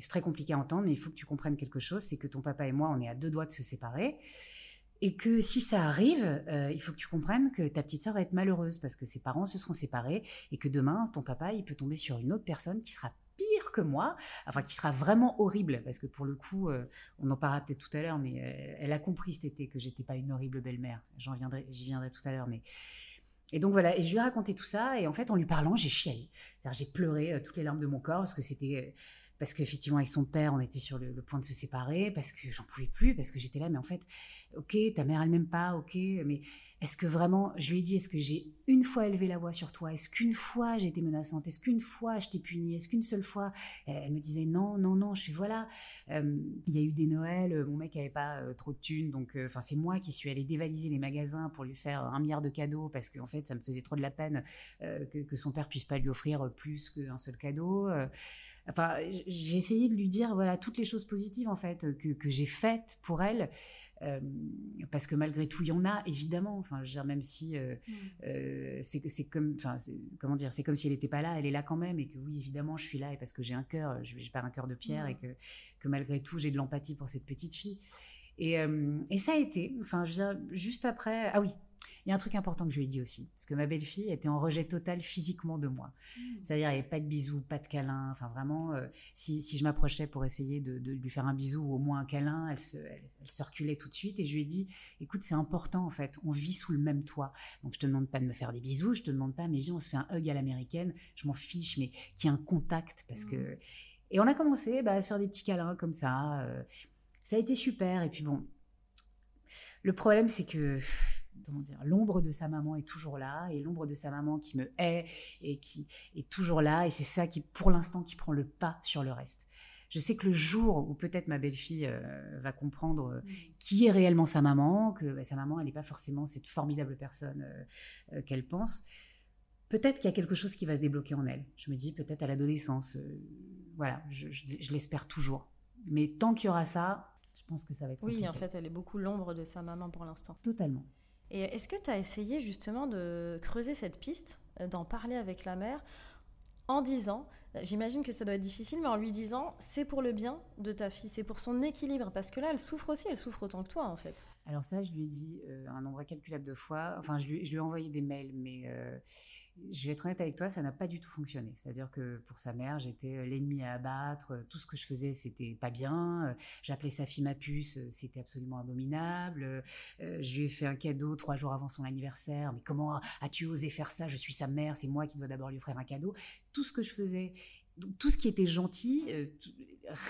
c'est très compliqué à entendre, mais il faut que tu comprennes quelque chose, c'est que ton papa et moi, on est à deux doigts de se séparer. Et que si ça arrive, euh, il faut que tu comprennes que ta petite sœur va être malheureuse parce que ses parents se seront séparés et que demain, ton papa, il peut tomber sur une autre personne qui sera pire que moi, enfin qui sera vraiment horrible parce que pour le coup, euh, on en parlera peut-être tout à l'heure, mais elle a compris cet été que j'étais pas une horrible belle-mère. J'en viendrai, j'y viendrai tout à l'heure, mais et donc voilà, et je lui ai raconté tout ça, et en fait, en lui parlant, j'ai chialé. J'ai pleuré euh, toutes les larmes de mon corps, parce que c'était. Parce qu'effectivement, avec son père, on était sur le, point de se séparer, parce que j'en pouvais plus, parce que j'étais là, mais en fait, ok, ta mère, elle m'aime pas, ok, mais est-ce que vraiment, je lui ai dit, est-ce que j'ai une fois élevé la voix sur toi? Est-ce qu'une fois j'ai été menaçante? Est-ce qu'une fois je t'ai punie? Est-ce qu'une seule fois? Elle, me disait non, non, non. Je suis voilà. Il y a eu des Noëls, mon mec avait pas trop de thunes, donc c'est moi qui suis allée dévaliser les magasins pour lui faire un milliard de cadeaux parce qu'en fait ça me faisait trop de la peine que, son père puisse pas lui offrir plus qu'un seul cadeau. Enfin, j'ai essayé de lui dire voilà toutes les choses positives en fait que, que j'ai faites pour elle. Euh, parce que malgré tout, il y en a évidemment. Enfin, je veux dire, même si euh, mm. euh, c'est comme, enfin, comment dire, c'est comme si elle n'était pas là, elle est là quand même, et que oui, évidemment, je suis là et parce que j'ai un cœur, je n'ai pas un cœur de pierre, et mm. que, que malgré tout, j'ai de l'empathie pour cette petite fille. Et, et, ça a été, enfin, je juste après, ah oui, il y a un truc important que je lui ai dit aussi, parce que ma belle-fille était en rejet total physiquement de moi. Mmh. C'est-à-dire, il n'y avait pas de bisous, pas de câlins. Enfin, vraiment, euh, si, je m'approchais pour essayer de, lui faire un bisou ou au moins un câlin, elle se, elle, se reculait tout de suite. Et je lui ai dit, écoute, c'est important en fait, on vit sous le même toit. Donc, je te demande pas de me faire des bisous, je te demande pas, mais viens, on se fait un hug à l'américaine. Je m'en fiche, mais qu'il y ait un contact, parce que. Mmh. Et on a commencé bah, à se faire des petits câlins comme ça. Euh, ça a été super. Et puis bon, le problème, c'est que comment dire, l'ombre de sa maman est toujours là, et l'ombre de sa maman qui me hait et qui est toujours là, et c'est ça qui, pour l'instant, qui prend le pas sur le reste. Je sais que le jour où peut-être ma belle-fille euh, va comprendre euh, mmh. qui est réellement sa maman, que bah, sa maman, elle n'est pas forcément cette formidable personne euh, qu'elle pense, peut-être qu'il y a quelque chose qui va se débloquer en elle. Je me dis peut-être à l'adolescence. voilà, je, je l'espère toujours. Mais tant qu'il y aura ça, pense que ça va être compliqué. Oui, en fait, elle est beaucoup l'ombre de sa maman pour l'instant. Totalement. Et est-ce que tu as essayé justement de creuser cette piste, euh, d'en parler avec la mère en disant, j'imagine que ça doit être difficile, mais en lui disant, c'est pour le bien de ta fille, c'est pour son équilibre, parce que là, elle souffre aussi, elle souffre autant que toi, en fait. Alors ça, je lui ai dit euh, un nombre incalculable de fois. Enfin, je lui, ai envoyé des mails, mais euh, je vais être honnête avec toi, ça n'a pas du tout fonctionné. C'est-à-dire que pour sa mère, j'étais euh, l'ennemi à abattre. Tout ce que je faisais, c'était pas bien. J'appelais sa fille ma puce, c'était absolument abominable. je lui ai fait un cadeau trois jours avant son anniversaire. Mais comment as-tu osé faire ça? Je suis sa mère, c'est moi qui dois d'abord lui offrir un cadeau. Tout ce que je faisais tout ce qui était gentil, euh,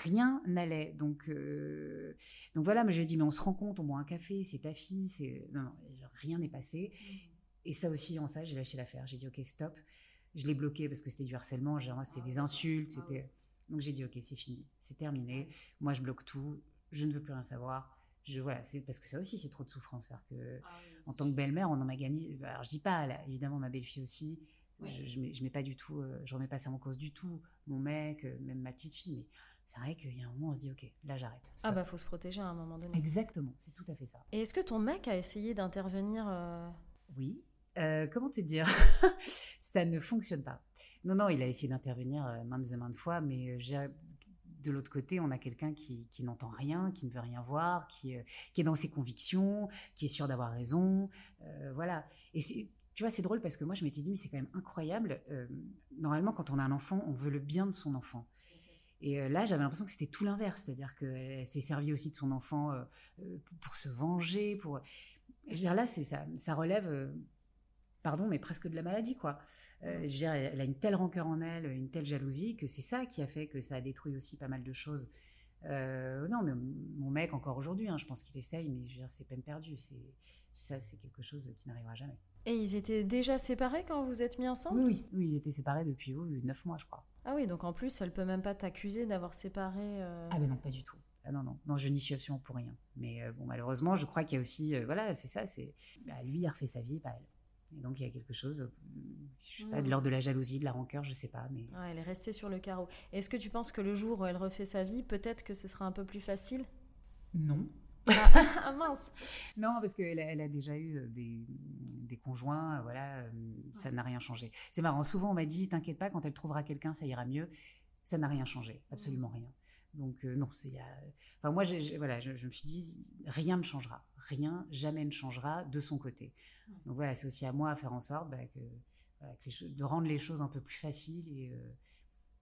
rien n'allait. Donc, euh, donc voilà, mais je lui ai dit, mais on se rend compte, on boit un café, c'est ta fille, c'est non, non, rien n'est passé. Mmh. Et ça aussi, en ça, j'ai lâché l'affaire. J'ai dit, ok, stop. Je l'ai bloqué parce que c'était du harcèlement, c'était des ah insultes, ah c'était. Donc j'ai dit, ok, c'est fini, c'est terminé. Moi, je bloque tout, je ne veux plus rien savoir. Je, voilà, c'est parce que ça aussi, c'est trop de souffrance. Que, ah en tant que belle-mère, on en a gagné. Alors, je dis pas, évidemment, ma belle-fille aussi, je, ne mets, pas du tout, euh, je remets pas ça en cause du tout. Mon mec, euh, même ma petite fille, mais c'est vrai qu'il y a un moment, on se dit, ok, là j'arrête. Ah bah faut se protéger à un moment donné. Exactement, c'est tout à fait ça. Et est-ce que ton mec a essayé d'intervenir euh Oui. comment te dire? Ça ne fonctionne pas. Non, non, il a essayé d'intervenir maintes et maintes fois, mais de l'autre côté, on a quelqu'un qui, n'entend rien, qui ne veut rien voir, qui, qui est dans ses convictions, qui est sûr d'avoir raison. voilà. Et c'est tu vois, c'est drôle parce que moi, je m'étais dit, mais c'est quand même incroyable. Euh, normalement, quand on a un enfant, on veut le bien de son enfant. Et euh, là, j'avais l'impression que c'était tout l'inverse, c'est-à-dire qu'elle s'est servie aussi de son enfant euh, pour, se venger. Pour, je veux dire, là, ça, relève, pardon, mais presque de la maladie, quoi. je veux dire, elle a une telle rancœur en elle, une telle jalousie que c'est ça qui a fait que ça a détruit aussi pas mal de choses. non, mais mon mec, encore aujourd'hui, hein, je pense qu'il essaye, mais je veux dire, c'est peine perdue. Ça, c'est quelque chose qui n'arrivera jamais. Et ils étaient déjà séparés quand vous êtes mis ensemble? Oui, oui, ils étaient séparés depuis neuf mois, je crois. Ah oui, donc en plus, elle peut même pas t'accuser d'avoir séparé. Euh, ah ben non, pas du tout. Ah non, non, non, je n'y suis absolument pour rien. Mais euh, bon, malheureusement, je crois qu'il y a aussi, euh, voilà, c'est ça, c'est, bah, lui, il a refait sa vie, pas elle. Et donc il y a quelque chose, je sais pas, de hmm. l'ordre de la jalousie, de la rancœur, je sais pas, mais. elle est restée sur le carreau. Est-ce que tu penses que le jour où elle refait sa vie, peut-être que ce sera un peu plus facile? Non, ah, ah, mince Non, parce qu'elle a, elle a déjà eu euh, des, des conjoints, euh, voilà, euh, ça n'a rien changé. C'est marrant, souvent on m'a dit, t'inquiète pas, quand elle trouvera quelqu'un, ça ira mieux. Ça n'a rien changé, absolument rien. Donc non, c'est, enfin moi, voilà, je, me suis dit, rien ne changera, rien, jamais ne changera de son côté. Donc voilà, c'est aussi à moi à faire en sorte bah, que, de rendre les choses un peu plus faciles et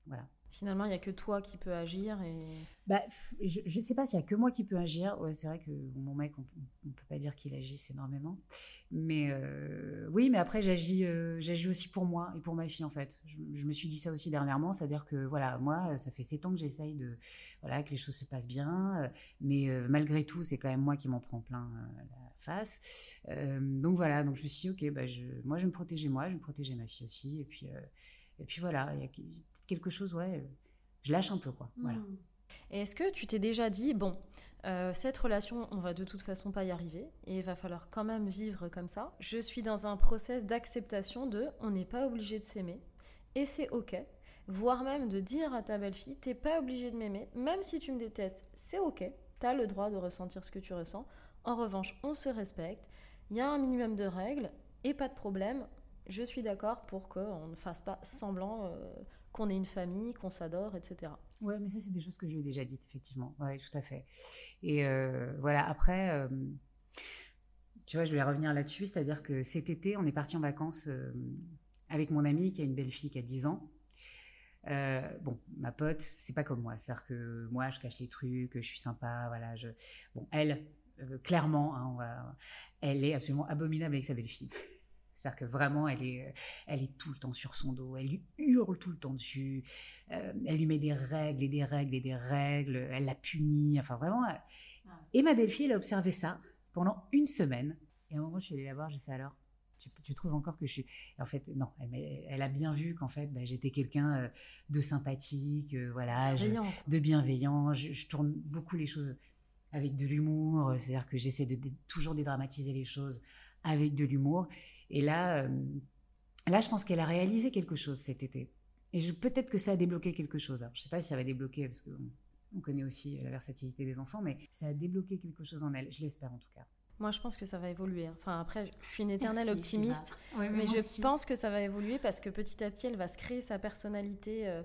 voilà. Finalement, il n'y a que toi qui peux agir. Et... Bah, je ne sais pas s'il n'y a que moi qui peux agir. C'est vrai que mon mec, on ne peut pas dire qu'il agisse énormément. Mais euh, oui, mais après, j'agis euh, j'agis aussi pour moi et pour ma fille, en fait. Je, me suis dit ça aussi dernièrement. C'est-à-dire que, voilà, moi, ça fait sept ans que j'essaye de, voilà, que les choses se passent bien. Mais euh, malgré tout, c'est quand même moi qui m'en prends plein la face. donc voilà, donc je me suis dit, OK, bah, je, moi, je me protéger moi, je me protéger ma fille aussi. Et puis et puis voilà, il y a quelque chose, ouais, je lâche un peu, quoi. Voilà. Hmm. Et est-ce que tu t'es déjà dit, bon, euh, cette relation, on va de toute façon pas y arriver et il va falloir quand même vivre comme ça. Je suis dans un process d'acceptation de on n'est pas obligé de s'aimer et c'est ok. voire même de dire à ta belle-fille, t'es pas obligé de m'aimer, même si tu me détestes, c'est ok, t'as le droit de ressentir ce que tu ressens. En revanche, on se respecte, il y a un minimum de règles et pas de problème. Je suis d'accord pour qu'on ne fasse pas semblant euh, qu'on ait une famille, qu'on s'adore, etc. Ouais, mais ça, c'est des choses que je lui ai déjà dites, effectivement. Oui, tout à fait. Et euh, voilà, après, euh, tu vois, je voulais revenir là-dessus, c'est-à-dire que cet été, on est parti en vacances avec mon amie qui a une belle fille qui a 10 ans. bon, ma pote, c'est pas comme moi. C'est-à-dire que moi, je cache les trucs, je suis sympa, voilà. Je... Bon, elle, clairement, hein, elle est absolument abominable avec sa belle-fille. C'est-à-dire que vraiment, elle est, euh, elle est tout le temps sur son dos, elle lui hurle tout le temps dessus, euh, elle lui met des règles et des règles et des règles, elle la punit, enfin vraiment. Et ma belle-fille, elle a observé ça pendant une semaine. Et à un moment, je suis allée la voir, j'ai fait alors, tu, trouves encore que je suis? En fait, non, elle, a bien vu qu'en fait, bah, j'étais quelqu'un de sympathique, voilà, de bienveillant. je, tourne beaucoup les choses avec de l'humour. Euh, c'est-à-dire que j'essaie de, toujours dédramatiser les choses avec de l'humour. Et là, euh, là, je pense qu'elle a réalisé quelque chose cet été. Et peut-être que ça a débloqué quelque chose. je ne sais pas si ça va débloquer, parce qu'on on connaît aussi la versatilité des enfants, mais ça a débloqué quelque chose en elle. Je l'espère en tout cas. Moi, je pense que ça va évoluer. Enfin, après, je suis une éternelle optimiste, mais, je pense que ça va évoluer parce que petit à petit, elle va se créer sa personnalité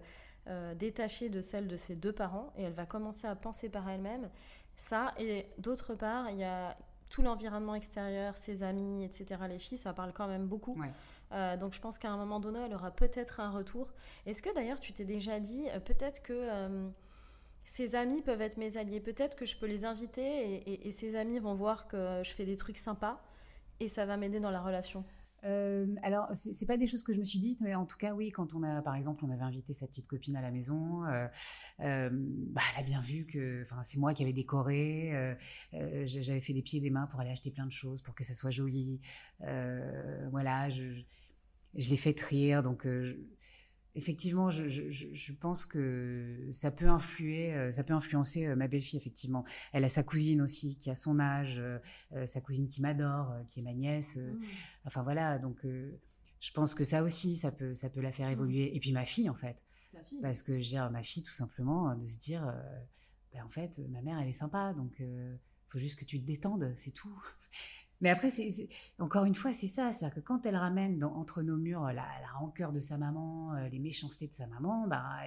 euh, détachée de celle de ses deux parents et elle va commencer à penser par elle-même. Ça, et d'autre part, il y a tout l'environnement extérieur, ses amis, etc. Les filles, ça parle quand même beaucoup. Euh, donc je pense qu'à un moment donné, elle aura peut-être un retour. Est-ce que d'ailleurs, tu t'es déjà dit, euh, peut-être que euh, ses amis peuvent être mes alliés, peut-être que je peux les inviter et, et, ses amis vont voir que je fais des trucs sympas et ça va m'aider dans la relation euh, alors, c'est pas des choses que je me suis dites, mais en tout cas, oui, quand on a, par exemple, on avait invité sa petite copine à la maison, euh, euh, bah, elle a bien vu que, c'est moi qui avais décoré, j'avais fait des pieds et des mains pour aller acheter plein de choses pour que ça soit joli. voilà, je, je l'ai fait rire, donc effectivement, je, pense que ça peut influer, euh, ça peut influencer euh, ma belle-fille. Effectivement, elle a sa cousine aussi qui a son âge, euh, sa cousine qui m'adore, qui est ma nièce. Mmh. Enfin voilà, donc je pense que ça aussi, ça peut, ça peut la faire mmh. évoluer. Et puis ma fille en fait, parce que j'ai ma fille tout simplement de se dire, ben, en fait, ma mère elle est sympa, donc il faut juste que tu te détendes, c'est tout. Mais après, encore une fois, c'est ça. C'est-à-dire que quand elle ramène entre nos murs la, la, rancœur de sa maman, euh, les méchancetés de sa maman, bah,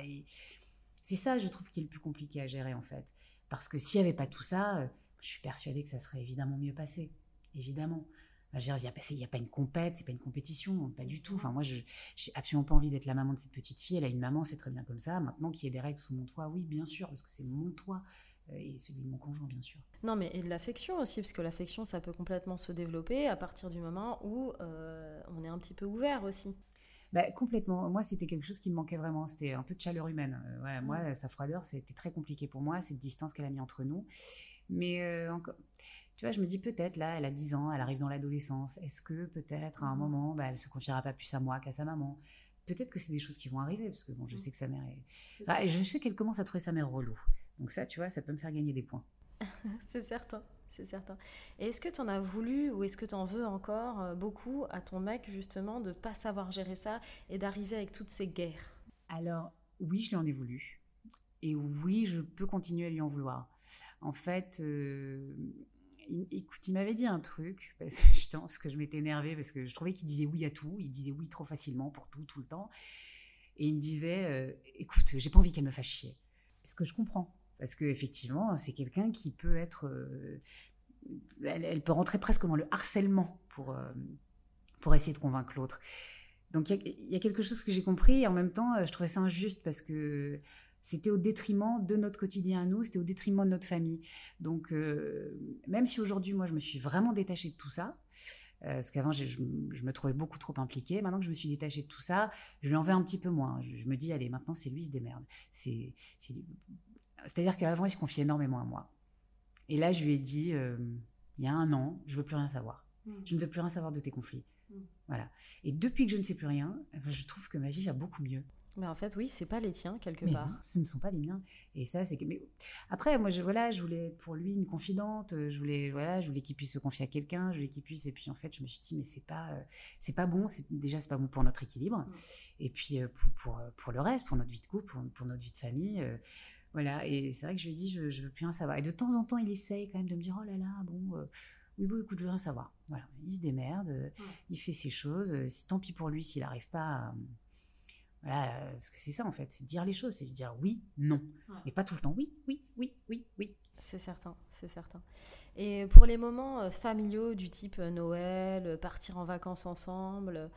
c'est ça, je trouve, qui est le plus compliqué à gérer, en fait. Parce que s'il n'y avait pas tout ça, euh, je suis persuadée que ça serait évidemment mieux passé. Évidemment. il n'y a, a, pas une compète, c'est pas une compétition, pas du tout. Enfin, moi, je n'ai absolument pas envie d'être la maman de cette petite fille. Elle a une maman, c'est très bien comme ça. Maintenant qu'il y ait des règles sous mon toit, oui, bien sûr, parce que c'est mon toit. Euh, et celui de mon conjoint, bien sûr. Non, mais et de l'affection aussi, parce que l'affection, ça peut complètement se développer à partir du moment où euh, on est un petit peu ouvert aussi. Bah, complètement. Moi, c'était quelque chose qui me manquait vraiment. C'était un peu de chaleur humaine. Euh, voilà, moi, mm. sa froideur, c'était très compliqué pour moi, cette distance qu'elle a mis entre nous. Mais encore, tu vois, je me dis peut-être, là, elle a 10 ans, elle arrive dans l'adolescence. Est-ce que peut-être à un mm. moment, bah, elle se confiera pas plus à moi qu'à sa maman? Peut-être que c'est des choses qui vont arriver, parce que bon, je mm. sais que sa mère est. je sais qu'elle commence à trouver sa mère relou. Donc ça, tu vois, ça peut me faire gagner des points. c'est certain, c'est certain. Et est-ce que tu en as voulu ou est-ce que tu en veux encore euh, beaucoup à ton mec justement de pas savoir gérer ça et d'arriver avec toutes ces guerres? Alors oui, je lui en ai voulu. Et oui, je peux continuer à lui en vouloir. En fait, euh, écoute, il m'avait dit un truc, parce que, parce que je m'étais énervée, parce que je trouvais qu'il disait oui à tout, il disait oui trop facilement pour tout, tout le temps. Et il me disait, euh, écoute, j'ai pas envie qu'elle me fasse chier. Ce que je comprends, parce qu'effectivement, c'est quelqu'un qui peut être. Euh, elle, peut rentrer presque dans le harcèlement pour, euh, pour essayer de convaincre l'autre. Donc il y, a quelque chose que j'ai compris et en même temps, euh, je trouvais ça injuste parce que c'était au détriment de notre quotidien à nous, c'était au détriment de notre famille. Donc même si aujourd'hui, moi, je me suis vraiment détachée de tout ça, parce qu'avant, je, me trouvais beaucoup trop impliquée. Maintenant que je me suis détachée de tout ça, je lui en veux un petit peu moins. Je, me dis, allez, maintenant, c'est lui, il se démerde. C'est, c'est-à-dire qu'avant, il se confiait énormément à moi. Et là, je lui ai dit, euh, il y a un an, je veux plus rien savoir. Hmm. Je ne veux plus rien savoir de tes conflits. Hmm. Voilà. Et depuis que je ne sais plus rien, je trouve que ma vie va beaucoup mieux. Mais en fait, oui, c'est pas les tiens quelque mais part. Non, ce ne sont pas les miens. Et ça, c'est que. Mais après, moi, je, voilà, je voulais pour lui une confidente. Je voulais, voilà, je voulais qu'il puisse se confier à quelqu'un. Je voulais qu'il puisse. Et puis en fait, je me suis dit, mais c'est pas, c'est pas bon. C'est déjà, c'est pas bon pour notre équilibre. Mm. Et puis pour, pour, pour, le reste, pour notre vie de couple, pour, pour notre vie de famille. Voilà. Et c'est vrai que je lui ai dit, je, je veux plus rien savoir. Et de temps en temps, il essaye quand même de me dire, oh là là, bon oui, bon, écoute, je veux rien savoir. Voilà, il se démerde, il fait ses choses. tant pis pour lui s'il n'arrive pas à, voilà, parce que c'est ça en fait, c'est dire les choses, c'est dire oui, non. Mais pas tout le temps oui, oui, oui, oui, oui. C'est certain, c'est certain. Et pour les moments euh, familiaux du type euh, Noël, euh, partir en vacances ensemble,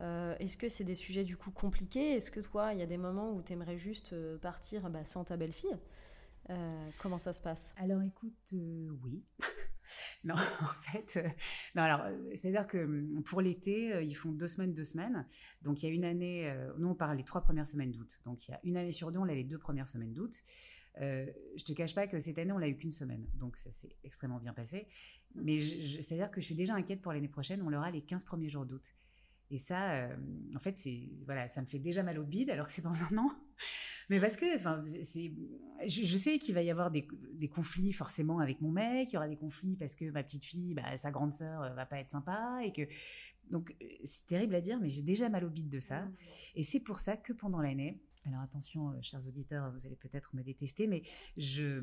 est-ce que c'est des sujets du coup compliqués? Est-ce que toi, il y a des moments où tu aimerais juste partir bah, sans ta belle-fille? Comment ça se passe? Alors écoute, oui. non, en fait, euh, non, alors, euh, c'est-à-dire que hum, pour l'été, euh, ils font deux semaines, deux semaines. Donc, il y a une année, nous, on parle les trois premières semaines d'août. Donc, il y a une année sur deux, on a les deux premières semaines d'août. Euh, je te cache pas que cette année, on l'a eu qu'une semaine. Donc, ça s'est extrêmement bien passé. Mais c'est-à-dire que je suis déjà inquiète pour l'année prochaine. On l'aura les 15 premiers jours d'août. Et ça, en fait, c'est voilà, ça me fait déjà mal au bide alors que c'est dans un an. Mais parce que, enfin, c'est, je, sais qu'il va y avoir des, des, conflits forcément avec mon mec. Il y aura des conflits parce que ma petite fille, bah, sa grande sœur, va pas être sympa et que donc c'est terrible à dire, mais j'ai déjà mal au bide de ça. Mmh. Et c'est pour ça que pendant l'année, alors attention, chers auditeurs, vous allez peut-être me détester, mais je,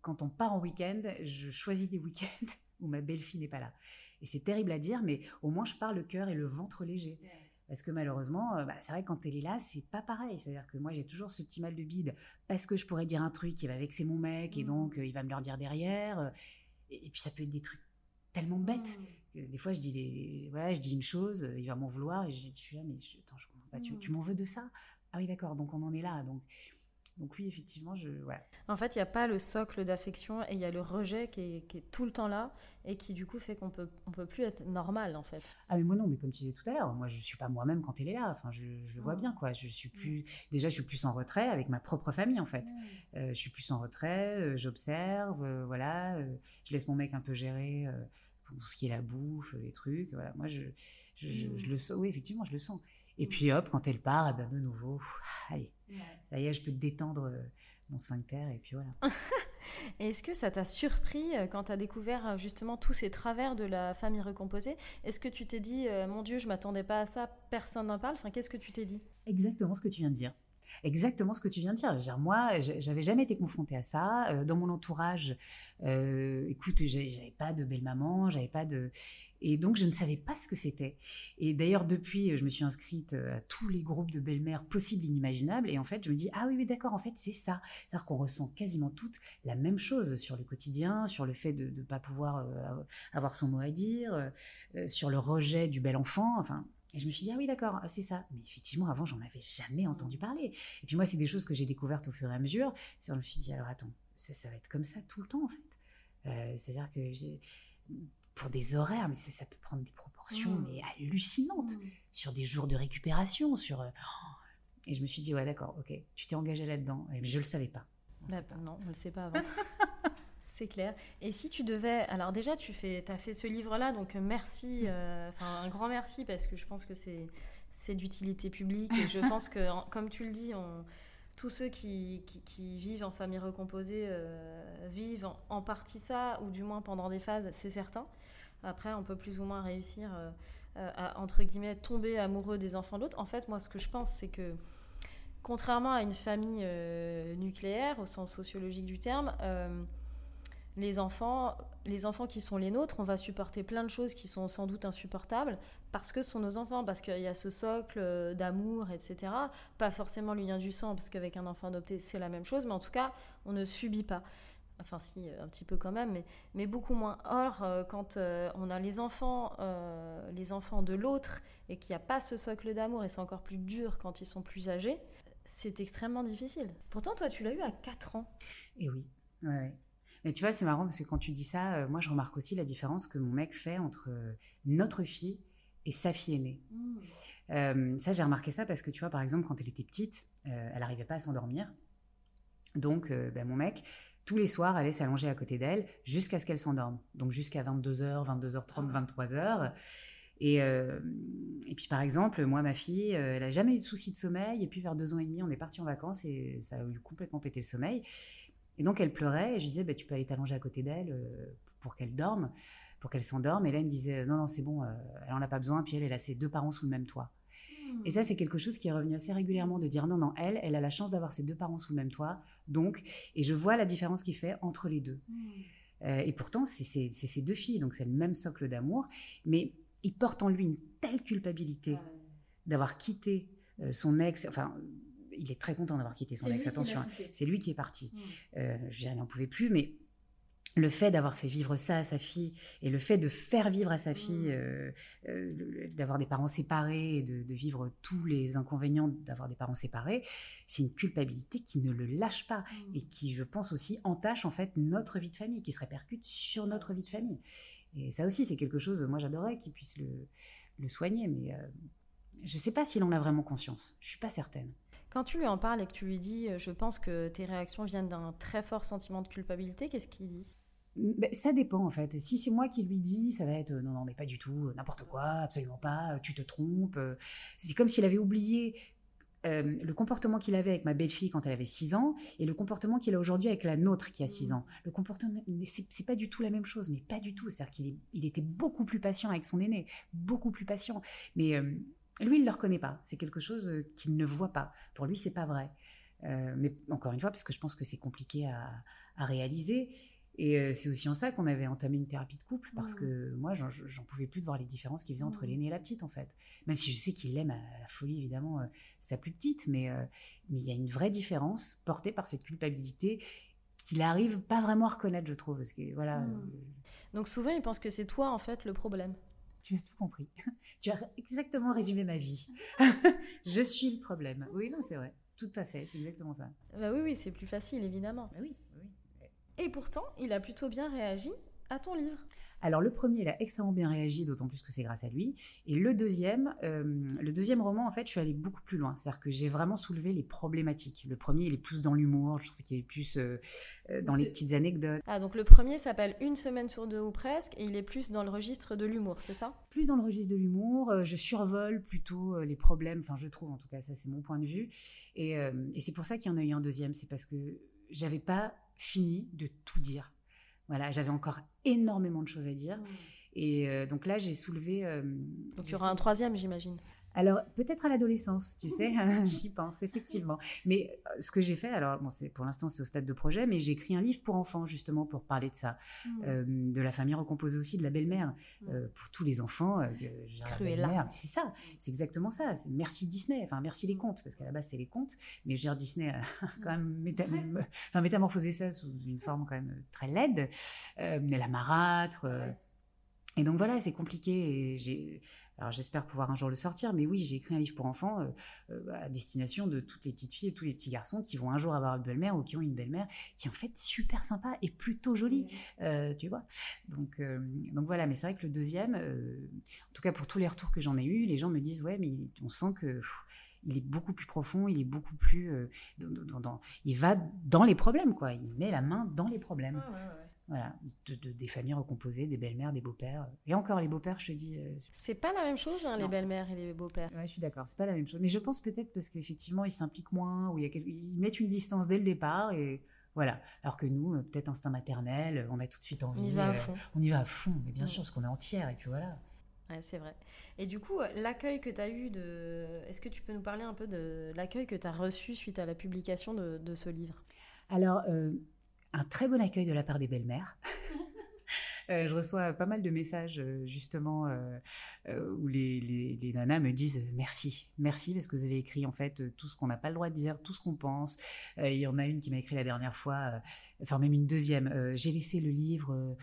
quand on part en week-end, je choisis des week-ends où ma belle-fille n'est pas là. Et c'est terrible à dire, mais au moins je pars le cœur et le ventre léger. Parce que malheureusement, euh, bah, c'est vrai que quand elle est là, c'est pas pareil. C'est-à-dire que moi, j'ai toujours ce petit mal de bide parce que je pourrais dire un truc qui va vexer mon mec et donc mmh. euh, il va me le dire derrière. Euh, et, puis ça peut être des trucs tellement bêtes mmh. que des fois je dis, les, je dis une chose, il va m'en vouloir et je, suis là, mais je, attends, je comprends pas. Tu, tu mmh. m'en veux de ça? Ah oui, d'accord. Donc on en est là. Donc donc oui, effectivement, je... En fait, il n'y a pas le socle d'affection et il y a le rejet qui est, tout le temps là et qui du coup fait qu'on peut, on peut plus être normal en fait. Ah mais moi non, mais comme tu disais tout à l'heure, moi je suis pas moi-même quand elle est là. Enfin, je, je vois bien quoi. Je suis plus, déjà, je suis plus en retrait avec ma propre famille en fait. Euh, je suis plus en retrait, euh, j'observe, euh, voilà, je laisse mon mec un peu gérer pour ce qui est la bouffe, les trucs. Voilà, moi, je, je, le sens. Oui, effectivement, je le sens. Et mmh. puis, hop, quand elle part, eh ben, de nouveau, allez, ça y est, je peux détendre euh, mon sphincter, et puis voilà. Est-ce que ça t'a surpris euh, quand tu as découvert euh, justement tous ces travers de la famille recomposée? Est-ce que tu t'es dit, mon Dieu, je m'attendais pas à ça, personne n'en parle? Enfin, qu'est-ce que tu t'es dit? Exactement ce que tu viens de dire exactement ce que tu viens de dire. dire moi, j'avais jamais été confrontée à ça. Dans mon entourage, euh, écoute, j'avais pas de belle-maman, j'avais pas de... Et donc, je ne savais pas ce que c'était. Et d'ailleurs, depuis, je me suis inscrite euh, à tous les groupes de belles-mères possibles, inimaginables. Et en fait, je me dis, ah oui, oui, d'accord, en fait, c'est ça. C'est-à-dire qu'on ressent quasiment toutes la même chose sur le quotidien, sur le fait de ne pas pouvoir avoir son mot à dire, sur le rejet du bel enfant. Enfin, et je me suis dit, ah oui, d'accord, ah, c'est ça. Mais effectivement, avant, j'en avais jamais entendu parler. Et puis moi, c'est des choses que j'ai découvertes au fur et à mesure. Je me suis dit, alors attends, ça, va être comme ça tout le temps, en fait. Euh, c'est-à-dire que j'ai pour des horaires, mais ça, peut prendre des proportions mmh. mais hallucinantes mmh. sur des jours de récupération, sur. Euh, et je me suis dit ouais d'accord, ok, tu t'es engagé là-dedans, mais je le savais pas. Bah, non, on le sait pas avant. C'est clair. Et si tu devais, alors déjà tu fais, as fait ce livre-là, donc merci, euh, enfin un grand merci parce que je pense que c'est c'est d'utilité publique et je pense que comme tu le dis, on, tous ceux qui, vivent en famille recomposée euh, vivent en, partie ça ou du moins pendant des phases, c'est certain. Après, on peut plus ou moins réussir à entre guillemets tomber amoureux des enfants d'autres. En fait, moi, ce que je pense, c'est que contrairement à une famille nucléaire au sens sociologique du terme les enfants, les enfants qui sont les nôtres, on va supporter plein de choses qui sont sans doute insupportables parce que ce sont nos enfants, parce qu'il y a ce socle euh, d'amour, etc. Pas forcément le lien du sang, parce qu'avec un enfant adopté, c'est la même chose, mais en tout cas, on ne subit pas. Enfin, si, un petit peu quand même, mais, beaucoup moins. Or, euh, quand euh, on a les enfants, les enfants de l'autre et qu'il n'y a pas ce socle d'amour, et c'est encore plus dur quand ils sont plus âgés, c'est extrêmement difficile. Pourtant, toi, tu l'as eu à 4 ans. Et oui, ouais. Mais tu vois, c'est marrant parce que quand tu dis ça, euh, moi je remarque aussi la différence que mon mec fait entre euh, notre fille et sa fille aînée. Mmh. Euh, ça, j'ai remarqué ça parce que tu vois, par exemple, quand elle était petite, elle n'arrivait pas à s'endormir. Donc, ben, mon mec, tous les soirs, allait s'allonger à côté d'elle jusqu'à ce qu'elle s'endorme. Donc, jusqu'à 22h, 22h30, 23h. Et, et puis par exemple, moi, ma fille, elle n'a jamais eu de soucis de sommeil. Et puis vers deux ans et demi, on est parti en vacances et ça a eu complètement pété le sommeil. Et donc elle pleurait et je disais, bah, tu peux aller t'allonger à côté d'elle pour qu'elle dorme, pour qu'elle s'endorme. Et là, elle me disait, non, non, c'est bon, elle en a pas besoin. Puis elle, elle a ses deux parents sous le même toit. Et ça, c'est quelque chose qui est revenu assez régulièrement de dire non, non, elle, elle a la chance d'avoir ses deux parents sous le même toit. Donc, et je vois la différence qu'il fait entre les deux. Mmh. Euh, et pourtant, c'est ses deux filles, donc c'est le même socle d'amour. Mais il porte en lui une telle culpabilité d'avoir quitté euh, son ex. Enfin, il est très content d'avoir quitté son ex, attention. Hein. C'est lui qui est parti. Mmh. Euh, je n'en pouvait plus, mais le fait d'avoir fait vivre ça à sa fille et le fait de faire vivre à sa fille, mmh. euh, euh, d'avoir des parents séparés et de, vivre tous les inconvénients d'avoir des parents séparés, c'est une culpabilité qui ne le lâche pas mmh. et qui, je pense aussi, entache en fait notre vie de famille, qui se répercute sur notre vie de famille. Et ça aussi, c'est quelque chose, moi j'adorais qu'il puisse le, soigner, mais euh, je ne sais pas s'il en a vraiment conscience. Je suis pas certaine. Quand tu lui en parles et que tu lui dis, je pense que tes réactions viennent d'un très fort sentiment de culpabilité, qu'est-ce qu'il dit? Ben, ça dépend en fait. Si c'est moi qui lui dis, ça va être non, non, mais pas du tout, euh, n'importe quoi, absolument pas, euh, tu te trompes. Euh. C'est comme s'il avait oublié le comportement qu'il avait avec ma belle-fille quand elle avait 6 ans et le comportement qu'il a aujourd'hui avec la nôtre qui a 6 mmh. ans. Le comportement, c'est pas du tout la même chose, mais pas du tout. C'est-à-dire qu'il il était beaucoup plus patient avec son aîné, beaucoup plus patient. Mais lui, il ne le reconnaît pas. C'est quelque chose qu'il ne voit pas. Pour lui, c'est pas vrai. mais encore une fois, parce que je pense que c'est compliqué à, à réaliser. Et c'est aussi en ça qu'on avait entamé une thérapie de couple, parce mmh. que moi, j'en pouvais plus de voir les différences qu'il faisait entre mmh. l'aîné et la petite, en fait. Même si je sais qu'il l'aime à la folie, évidemment, sa plus petite, mais il y a une vraie différence portée par cette culpabilité qu'il arrive pas vraiment à reconnaître, je trouve. Parce que, voilà. Mmh. Donc souvent, il pense que c'est toi, en fait, le problème. Tu as tout compris. tu as exactement résumé ma vie. je suis le problème. Oui, non, c'est vrai. Tout à fait, c'est exactement ça. Bah oui, oui, c'est plus facile, évidemment. Bah oui. Et pourtant, il a plutôt bien réagi à ton livre. Alors le premier, il a extrêmement bien réagi, d'autant plus que c'est grâce à lui. Et le deuxième, euh, le deuxième roman, en fait, je suis allée beaucoup plus loin. C'est-à-dire que j'ai vraiment soulevé les problématiques. Le premier, il est plus dans l'humour, je trouve qu'il est plus euh, euh, dans les petites anecdotes. Ah, donc le premier s'appelle Une semaine sur deux ou presque, et il est plus dans le registre de l'humour, c'est ça? Plus dans le registre de l'humour. je survole plutôt les problèmes, enfin je trouve en tout cas, ça c'est mon point de vue. Et, et c'est pour ça qu'il y en a eu un deuxième, c'est parce que j'avais pas fini de tout dire. Voilà, j'avais encore énormément de choses à dire. Mmh. Et euh, donc là, j'ai soulevé. Euh, donc il y aura un troisième, j'imagine. Alors, peut-être à l'adolescence, tu sais, j'y pense, effectivement. Mais euh, ce que j'ai fait, alors, bon, pour l'instant, c'est au stade de projet, mais j'ai écrit un livre pour enfants, justement, pour parler de ça. Mmh. Euh, de la famille recomposée aussi, de la belle-mère. Mmh. Euh, pour tous les enfants, la belle-mère. C'est ça, mmh. c'est exactement ça. Merci Disney, enfin, merci les contes, parce qu'à la base, c'est les contes. Mais je veux dire, Disney a quand même métamorphosé ça sous une forme quand même très laide. la marâtre. Et donc voilà, c'est compliqué. Et alors j'espère pouvoir un jour le sortir, mais oui, j'ai écrit un livre pour enfants euh, euh, à destination de toutes les petites filles et tous les petits garçons qui vont un jour avoir une belle-mère ou qui ont une belle-mère qui est en fait super sympa et plutôt jolie, euh, tu vois. Donc, donc voilà, mais c'est vrai que le deuxième, en tout cas pour tous les retours que j'en ai eu, les gens me disent ouais, mais on sent que il est beaucoup plus profond, il est beaucoup plus, dans, il va dans les problèmes quoi. Il met la main dans les problèmes. Voilà, de, des familles recomposées, des belles-mères, des beaux-pères. Et encore, les beaux-pères, je te dis. Euh, c'est pas la même chose, hein, les belles-mères et les beaux-pères. Ouais, je suis d'accord, c'est pas la même chose. Mais je pense peut-être parce qu'effectivement, ils s'impliquent moins, ou il y a ils mettent une distance dès le départ, et voilà. Alors que nous, euh, peut-être instinct maternel, on a tout de suite envie. On y va à euh, fond. on y va à fond, mais bien sûr, parce qu'on est entière, et puis voilà. Ouais, c'est vrai. Et du coup, l'accueil que tu as eu de. Est-ce que tu peux nous parler un peu de l'accueil que tu as reçu suite à la publication de, de ce livre? Alors un très bon accueil de la part des belles-mères. Euh, je reçois pas mal de messages euh, justement euh, où les, les, nanas me disent merci, merci parce que vous avez écrit en fait tout ce qu'on n'a pas le droit de dire, tout ce qu'on pense. Il y en a une qui m'a écrit la dernière fois, enfin même une deuxième. J'ai laissé le livre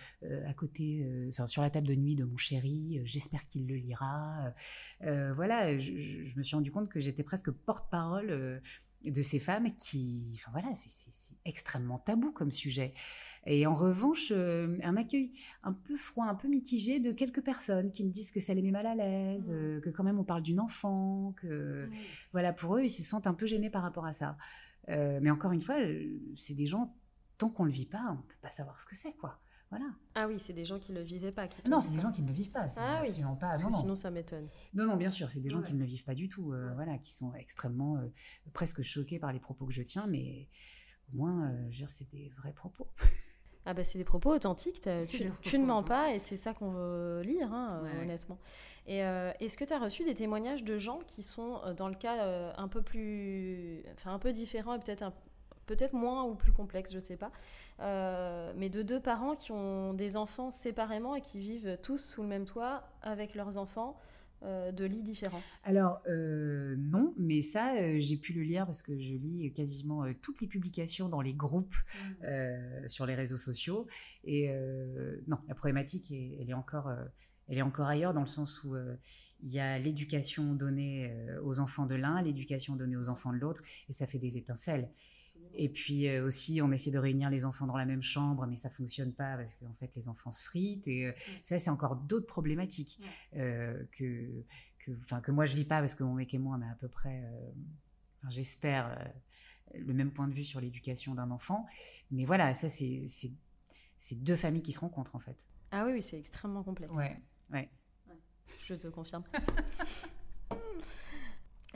à côté, enfin sur la table de nuit de mon chéri. J'espère qu'il le lira. voilà, je, je, me suis rendu compte que j'étais presque porte-parole de ces femmes qui, enfin voilà, c'est extrêmement tabou comme sujet. Et en revanche, euh, un accueil un peu froid, un peu mitigé de quelques personnes qui me disent que ça les met mal à l'aise, mmh. euh, que quand même on parle d'une enfant, que mmh. voilà, pour eux, ils se sentent un peu gênés par rapport à ça. Euh, mais encore une fois, c'est des gens, tant qu'on ne le vit pas, on ne peut pas savoir ce que c'est, quoi. Voilà. Ah oui, c'est des gens qui ne le vivaient pas. non, c'est des gens qui ne le vivent pas. Ah oui. pas. Non, Sinon, ça m'étonne. Non, non, bien sûr, c'est des gens qui ne le vivent pas du tout. Voilà, qui sont extrêmement, presque choqués par les propos que je tiens, mais au moins, c'est des vrais propos. Ah bah c'est des propos authentiques, tu, ne mens pas et c'est ça qu'on veut lire, hein, honnêtement. Et euh, est-ce que tu as reçu des témoignages de gens qui sont euh, dans le cas euh, un peu plus, enfin un peu différent et peut-être peut-être moins ou plus complexe, je sais pas, mais de deux parents qui ont des enfants séparément et qui vivent tous sous le même toit avec leurs enfants euh, de lits différents Alors, euh, non, mais ça, euh, j'ai pu le lire parce que je lis quasiment toutes les publications dans les groupes mmh. sur les réseaux sociaux. Et non, la problématique, elle, est encore, elle est encore ailleurs dans le sens où il y a l'éducation donnée aux enfants de l'un, l'éducation donnée aux enfants de l'autre, et ça fait des étincelles. Et puis euh, aussi, on essaie de réunir les enfants dans la même chambre, mais ça fonctionne pas parce qu'en fait, les enfants se fritent. Et euh, ça, c'est encore d'autres problématiques euh, que, que, que moi, je vis pas parce que mon mec et moi, on a à peu près, j'espère, le même point de vue sur l'éducation d'un enfant. Mais voilà, ça, c'est deux familles qui se rencontrent en fait. Ah oui, oui c'est extrêmement complexe. Ouais, ouais. Je te confirme.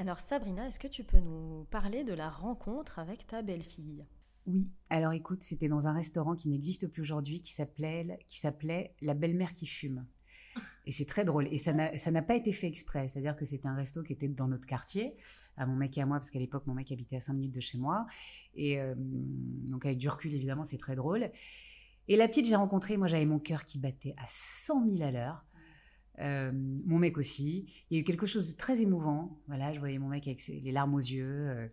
Alors Sabrina, est-ce que tu peux nous parler de la rencontre avec ta belle-fille? Oui, alors écoute, c'était dans un restaurant qui n'existe plus aujourd'hui, qui s'appelait, qui s'appelait La belle-mère qui fume. Et c'est très drôle. Et ça n'a pas été fait exprès. C'est-à-dire que c'était un resto qui était dans notre quartier, à mon mec et à moi, parce qu'à l'époque, mon mec habitait à 5 minutes de chez moi. Et euh, donc, avec du recul, évidemment, c'est très drôle. Et la petite, j'ai rencontré, moi, j'avais mon cœur qui battait à 100 000 à l'heure. Euh, mon mec aussi. Il y a eu quelque chose de très émouvant. Voilà, je voyais mon mec avec les larmes aux yeux. Euh,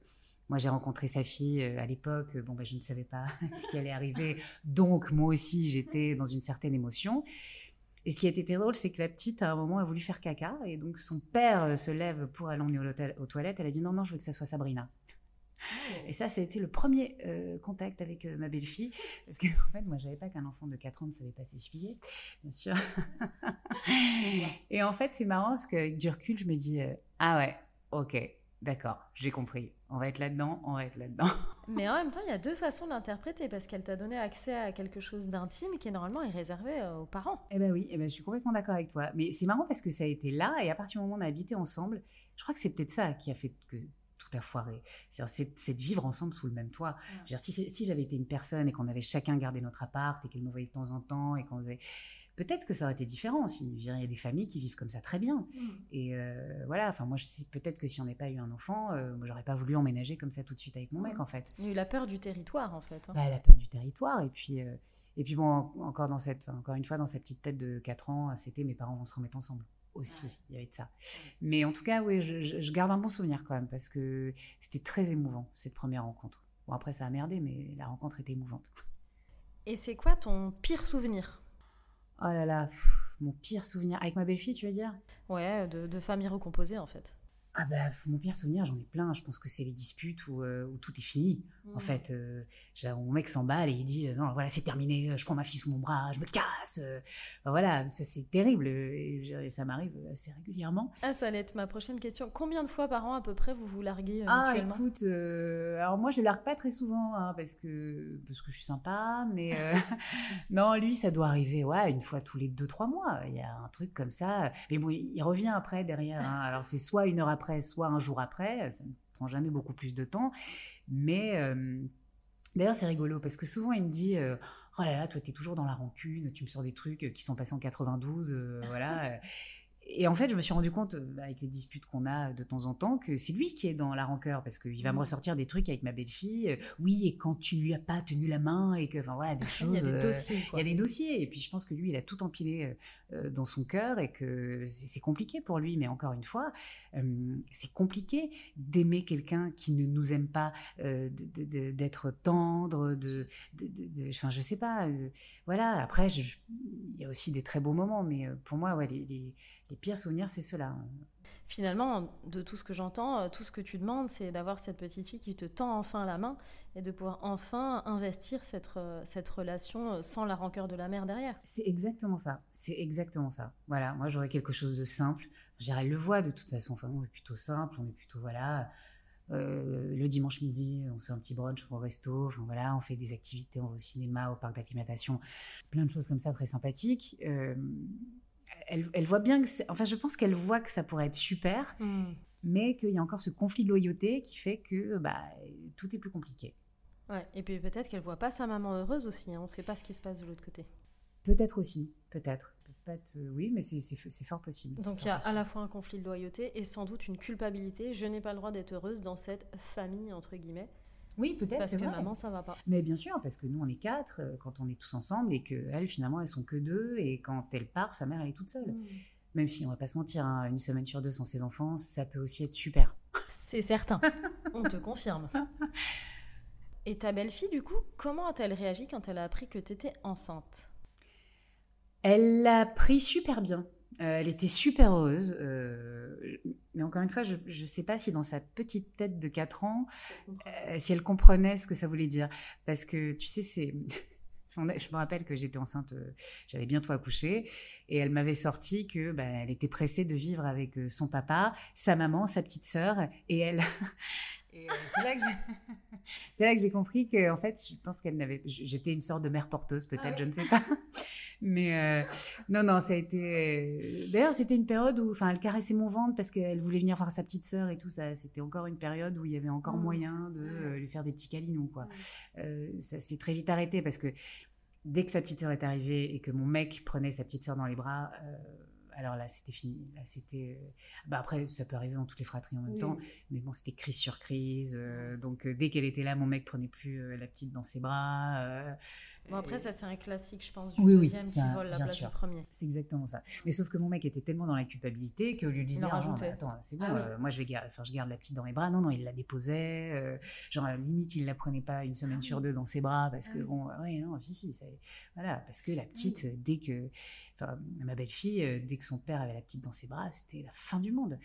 moi, j'ai rencontré sa fille euh, à l'époque. Bon, ben, je ne savais pas ce qui allait arriver. Donc, moi aussi, j'étais dans une certaine émotion. Et ce qui a été drôle, c'est que la petite, à un moment, a voulu faire caca. Et donc, son père se lève pour aller emmener aux toilettes. Elle a dit non, non, je veux que ça soit Sabrina. Et ça, ça a été le premier euh, contact avec euh, ma belle-fille. Parce que, en fait, moi, je savais pas qu'un enfant de 4 ans ne savait pas s'essuyer, bien sûr. et en fait, c'est marrant parce qu'avec du recul, je me dis euh, Ah ouais, ok, d'accord, j'ai compris. On va être là-dedans, on va être là-dedans. Mais en même temps, il y a deux façons d'interpréter parce qu'elle t'a donné accès à quelque chose d'intime qui, normalement, est réservé aux parents. Eh ben oui, eh ben, je suis complètement d'accord avec toi. Mais c'est marrant parce que ça a été là et à partir du moment où on a habité ensemble, je crois que c'est peut-être ça qui a fait que tout a foiré. C'est de vivre ensemble sous le même toit. si, j'avais été une personne et qu'on avait chacun gardé notre appart et qu'elle me voyait de temps en temps et qu'on faisait. Peut-être que ça aurait été différent aussi. Il y a des familles qui vivent comme ça très bien. Mmh. Et euh, voilà, enfin, moi, peut-être que si on n'avait pas eu un enfant, euh, moi, j'aurais pas voulu emménager comme ça tout de suite avec mon mec, mmh. en fait. Il y a eu la peur du territoire, en fait. Hein. Bah, la peur du territoire. Et puis, euh, et puis bon, encore, dans cette, encore une fois, dans cette petite tête de 4 ans, c'était mes parents vont se remettre ensemble aussi, il y avait de ça. Mais en tout cas, oui, je, garde un bon souvenir quand même, parce que c'était très émouvant, cette première rencontre. Bon, après, ça a merdé, mais la rencontre était émouvante. Et c'est quoi ton pire souvenir? Oh là là, mon pire souvenir. Avec ma belle-fille, tu veux dire? Ouais, de, de famille recomposée, en fait. Ah bah, mon pire souvenir, j'en ai plein. Je pense que c'est les disputes où, euh, tout est fini. En mmh. fait, euh, mon mec s'emballe et il dit euh, non, voilà, c'est terminé. Je prends ma fille sous mon bras, je me casse. voilà, c'est terrible et, ça m'arrive assez régulièrement. Ah, ça allait être ma prochaine question. Combien de fois par an à peu près vous vous larguez Ah, écoute, alors moi je le largue pas très souvent hein, parce que parce que je suis sympa, mais non, lui ça doit arriver, ouais, une fois tous les deux trois mois. Il y a un truc comme ça. Mais bon, il, revient après derrière. Hein. Alors c'est soit une heure après soit un jour après. Ça ne prend jamais beaucoup plus de temps. Mais euh, d'ailleurs, c'est rigolo parce que souvent, il me dit euh, Oh là là, toi, tu es toujours dans la rancune, tu me sors des trucs qui sont passés en 92. Euh, voilà. Et en fait, je me suis rendu compte, euh, avec les disputes qu'on a de temps en temps, que c'est lui qui est dans la rancœur, parce qu'il va me mmh. ressortir des trucs avec ma belle-fille. Euh, oui, et quand tu lui as pas tenu la main, et que, enfin voilà, des choses. il y a des euh, dossiers. Il y a des dossiers. Et puis, je pense que lui, il a tout empilé dans son cœur, et que c'est compliqué pour lui. Mais encore une fois, c'est compliqué d'aimer quelqu'un qui ne nous aime pas, d'être tendre, de, enfin, je sais pas. voilà. Après, il y a aussi des très beaux moments, mais pour moi, ouais, les les pires souvenirs, c'est cela. Finalement, de tout ce que j'entends, euh, tout ce que tu demandes, c'est d'avoir cette petite fille qui te tend enfin la main et de pouvoir enfin investir cette, euh, cette relation euh, sans la rancœur de la mère derrière. C'est exactement ça. C'est exactement ça. Voilà, moi j'aurais quelque chose de simple. J'irai le voit de toute façon. Enfin, on est plutôt simple, on est plutôt voilà le dimanche midi, on se fait un petit brunch au resto. Enfin voilà, on fait des activités, on va au cinéma, au parc d'acclimatation, plein de choses comme ça très sympathiques. Elle, elle, voit bien que, enfin, je pense qu'elle voit que ça pourrait être super, mmh. mais qu'il y a encore ce conflit de loyauté qui fait que bah, tout est plus compliqué. Ouais, et puis peut-être qu'elle voit pas sa maman heureuse aussi. Hein. On ne sait pas ce qui se passe de l'autre côté. Peut-être aussi, peut-être. Euh, oui, mais c'est fort possible. Donc il y a à la fois un conflit de loyauté et sans doute une culpabilité. Je n'ai pas le droit d'être heureuse dans cette famille, entre guillemets. Oui, peut-être. Parce que maman, ça va pas. Mais bien sûr, parce que nous, on est quatre euh, quand on est tous ensemble et qu'elles, finalement, elles sont que deux. Et quand elle part, sa mère, elle est toute seule. Hmm. Même si, on va pas se mentir, hein, une semaine sur deux sans ses enfants, ça peut aussi être super. C'est certain. on te confirme. Et ta belle-fille, du coup, comment a-t-elle réagi quand elle a appris que tu étais enceinte? Elle l'a pris super bien. Euh, elle était super heureuse. Euh, mais encore une fois, je ne sais pas si dans sa petite tête de 4 ans, euh, si elle comprenait ce que ça voulait dire. Parce que, tu sais, c'est... je me rappelle que j'étais enceinte, j'allais bientôt accoucher, et elle m'avait sorti que bah, elle était pressée de vivre avec son papa, sa maman, sa petite sœur et elle. Et euh, c'est là que j'ai compris que, en fait, je pense qu'elle n'avait. J'étais une sorte de mère porteuse, peut-être, ah je ne sais pas. Mais euh, non, non, ça a été. D'ailleurs, c'était une période où, enfin, elle caressait mon ventre parce qu'elle voulait venir voir sa petite sœur et tout ça. C'était encore une période où il y avait encore mmh. moyen de mmh. euh, lui faire des petits câlins quoi. ça s'est très vite arrêté parce que dès que sa petite sœur est arrivée et que mon mec prenait sa petite sœur dans les bras alors là, c'était fini. Là, c'était. Euh, bah après, ça peut arriver dans toutes les fratries en même temps, mais bon, c'était crise sur crise. Euh, donc, euh, dès qu'elle était là, mon mec prenait plus la petite dans ses bras. Bon, après, ça, c'est un classique, je pense, du deuxième qui vole la place du premier. C'est exactement ça. Mais sauf que mon mec était tellement dans la culpabilité que lui dire ah, attends, c'est bon, ah moi, je, vais garder, je garde la petite dans mes bras. Non, non, il la déposait. genre, limite, il la prenait pas une semaine sur deux dans ses bras parce que, bon, ouais, non, si, si. Voilà, parce que la petite, dès que. Enfin, ma belle-fille, dès que son père avait la petite dans ses bras, c'était la fin du monde.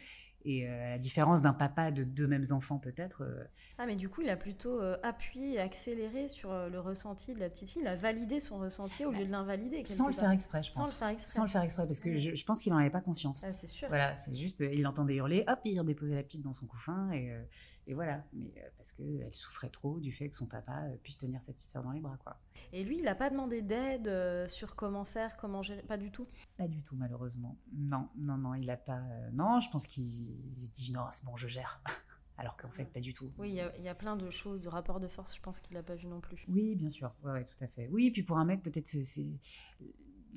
Et euh, à la différence d'un papa de deux mêmes enfants, peut-être. Euh, ah, mais du coup, il a plutôt euh, appuyé et accéléré sur le ressenti de la petite fille. Il a validé son ressenti au lieu de l'invalider. Sans le faire exprès, je pense. Sans le faire exprès. Sans le faire exprès, parce que je, pense qu'il n'en avait pas conscience. Ah, c'est sûr. Voilà, c'est juste, il l'entendait hurler, hop, il redéposait la petite dans son couffin, et, et voilà. Mais parce qu'elle souffrait trop du fait que son papa puisse tenir sa petite soeur dans les bras, quoi. Et lui, il n'a pas demandé d'aide sur comment faire, comment gérer Pas du tout? Pas du tout, malheureusement. Non, non, non, il n'a pas. non, je pense qu'il il se dit non, c'est bon, je gère. Alors qu'en fait, pas du tout. Oui, il y, a plein de choses, de rapports de force, je pense qu'il n'a pas vu non plus. Oui, bien sûr, ouais, tout à fait. Oui, puis pour un mec, peut-être c'est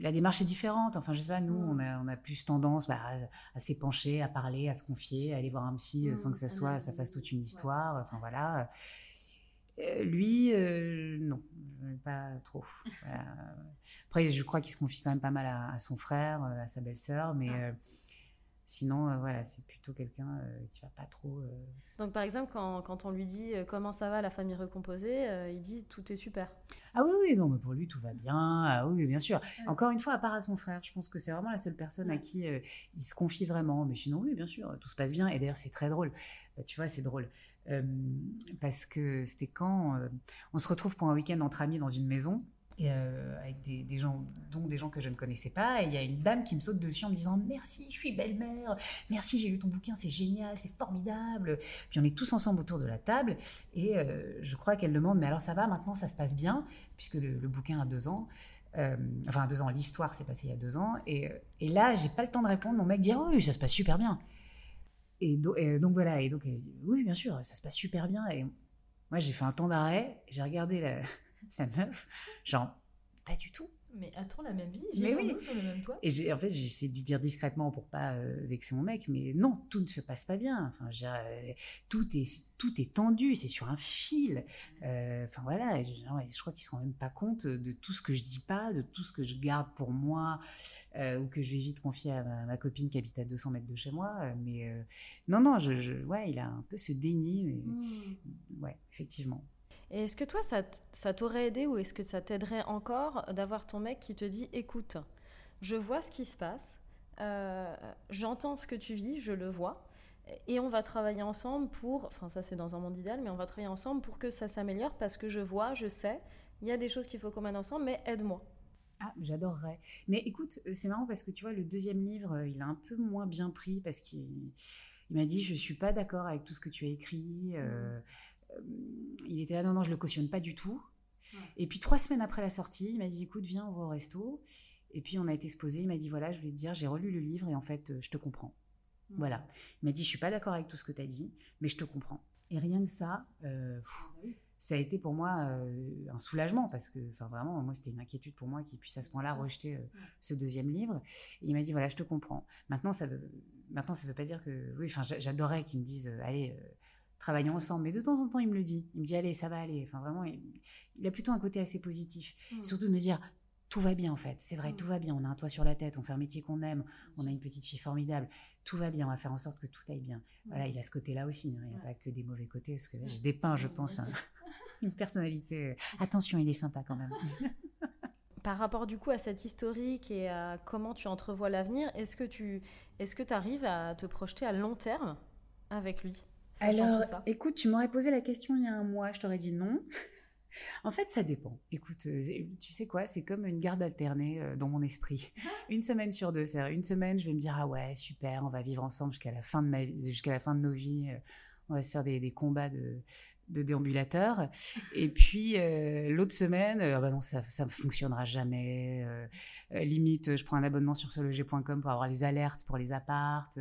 la démarche est différente. Enfin, je sais pas, nous, mm. on a, on a plus tendance bah, à, s'épancher, à parler, à se confier, à aller voir un psy euh, sans que ça mm. soit, ça fasse toute une histoire. Enfin, voilà. Euh, lui, euh, non, pas trop. Après, je crois qu'il se confie quand même pas mal à, son frère, à sa belle-sœur, mais. Ah. Sinon, euh, voilà, c'est plutôt quelqu'un euh, qui va pas trop. Euh, Donc, par exemple, quand, quand on lui dit comment ça va la famille recomposée, il dit tout est super. Ah oui, oui, non, mais pour lui tout va bien. Ah oui, bien sûr. Encore une fois, à part à son frère, je pense que c'est vraiment la seule personne à qui il se confie vraiment. Mais sinon, oui, bien sûr, tout se passe bien. Et d'ailleurs, c'est très drôle. Bah, tu vois, c'est drôle parce que c'était quand on se retrouve pour un week-end entre amis dans une maison. Euh, avec des, gens, dont des gens que je ne connaissais pas. Et il y a une dame qui me saute dessus en me disant Merci, je suis belle-mère, merci, j'ai lu ton bouquin, c'est génial, c'est formidable. Puis on est tous ensemble autour de la table et euh, je crois qu'elle demande Mais alors ça va, maintenant ça se passe bien, puisque le, bouquin a deux ans. Euh, enfin, deux ans, l'histoire s'est passée il y a deux ans. Et, et là, j'ai pas le temps de répondre. Mon mec dit ah Oui, ça se passe super bien. Et, donc voilà, et donc elle dit Oui, bien sûr, ça se passe super bien. Et moi, j'ai fait un temps d'arrêt, j'ai regardé la la meuf, genre, pas du tout. Mais a-t-on la même vie Vivons-nous sur le même toit Et en fait, j'essaie de lui dire discrètement pour pas euh, vexer mon mec, mais non, tout ne se passe pas bien. Enfin, euh, tout est tout est tendu, c'est sur un fil. Euh, enfin voilà, je, je crois qu'il se rend même pas compte de tout ce que je dis pas, de tout ce que je garde pour moi ou que je vais vite confier à ma, copine qui habite à 200 mètres de chez moi. Mais non, non, je, ouais, il a un peu ce déni. Mais, mmh. Ouais, effectivement. Et est-ce que toi, ça, ça t'aurait aidé ou est-ce que ça t'aiderait encore d'avoir ton mec qui te dit écoute, je vois ce qui se passe, euh, j'entends ce que tu vis, je le vois, et on va travailler ensemble pour, enfin ça c'est dans un monde idéal, mais on va travailler ensemble pour que ça s'améliore parce que je vois, je sais, il y a des choses qu'il faut qu'on mène ensemble, mais aide-moi. Ah, j'adorerais. Mais écoute, c'est marrant parce que tu vois, le deuxième livre, il a un peu moins bien pris parce qu'il Il m'a dit Je ne suis pas d'accord avec tout ce que tu as écrit. Euh, euh, il était là Non, non, je le cautionne pas du tout. Et puis trois semaines après la sortie, il m'a dit Écoute, viens, on va au resto. Et puis on a été exposé. Il m'a dit Voilà, je vais te dire, j'ai relu le livre et en fait, je te comprends. Voilà. Il m'a dit Je suis pas d'accord avec tout ce que tu as dit, mais je te comprends. Et rien que ça, euh, ah ça a été pour moi euh, un soulagement parce que, enfin, vraiment, moi, c'était une inquiétude pour moi qu'il puisse à ce point-là rejeter euh, ce deuxième livre. Et il m'a dit voilà, je te comprends. Maintenant, ça veut, maintenant, ça veut pas dire que, oui, enfin, j'adorais qu'il me dise allez. Travaillons ensemble, mais de temps en temps, il me le dit. Il me dit, allez, ça va aller. Enfin, vraiment, il, a plutôt un côté assez positif. Mmh. Surtout de me dire, tout va bien en fait. C'est vrai, mmh. tout va bien. On a un toit sur la tête, on fait un métier qu'on aime, on a une petite fille formidable. Tout va bien, on va faire en sorte que tout aille bien. Mmh. Voilà, il a ce côté-là aussi. Hein. Il n'y a pas que des mauvais côtés, parce que là, j'ai dépeint, je pense, une personnalité. Euh, attention, il est sympa quand même. Par rapport du coup à cette historique et à comment tu entrevois l'avenir, est-ce que tu est-ce que arrives à te projeter à long terme avec lui? Alors, écoute, tu m'aurais posé la question il y a un mois, je t'aurais dit non. En fait, ça dépend. Écoute, euh, tu sais quoi, c'est comme une garde alternée euh, dans mon esprit. Ah. Une semaine sur deux, c'est une semaine, je vais me dire ah ouais super, on va vivre ensemble jusqu'à la fin de ma jusqu'à la fin de nos vies. Euh, on va se faire des, combats de, déambulateurs. Et puis l'autre semaine, ah bah non, ça ne fonctionnera jamais. limite, je prends un abonnement sur sologer.com pour avoir les alertes pour les appartes.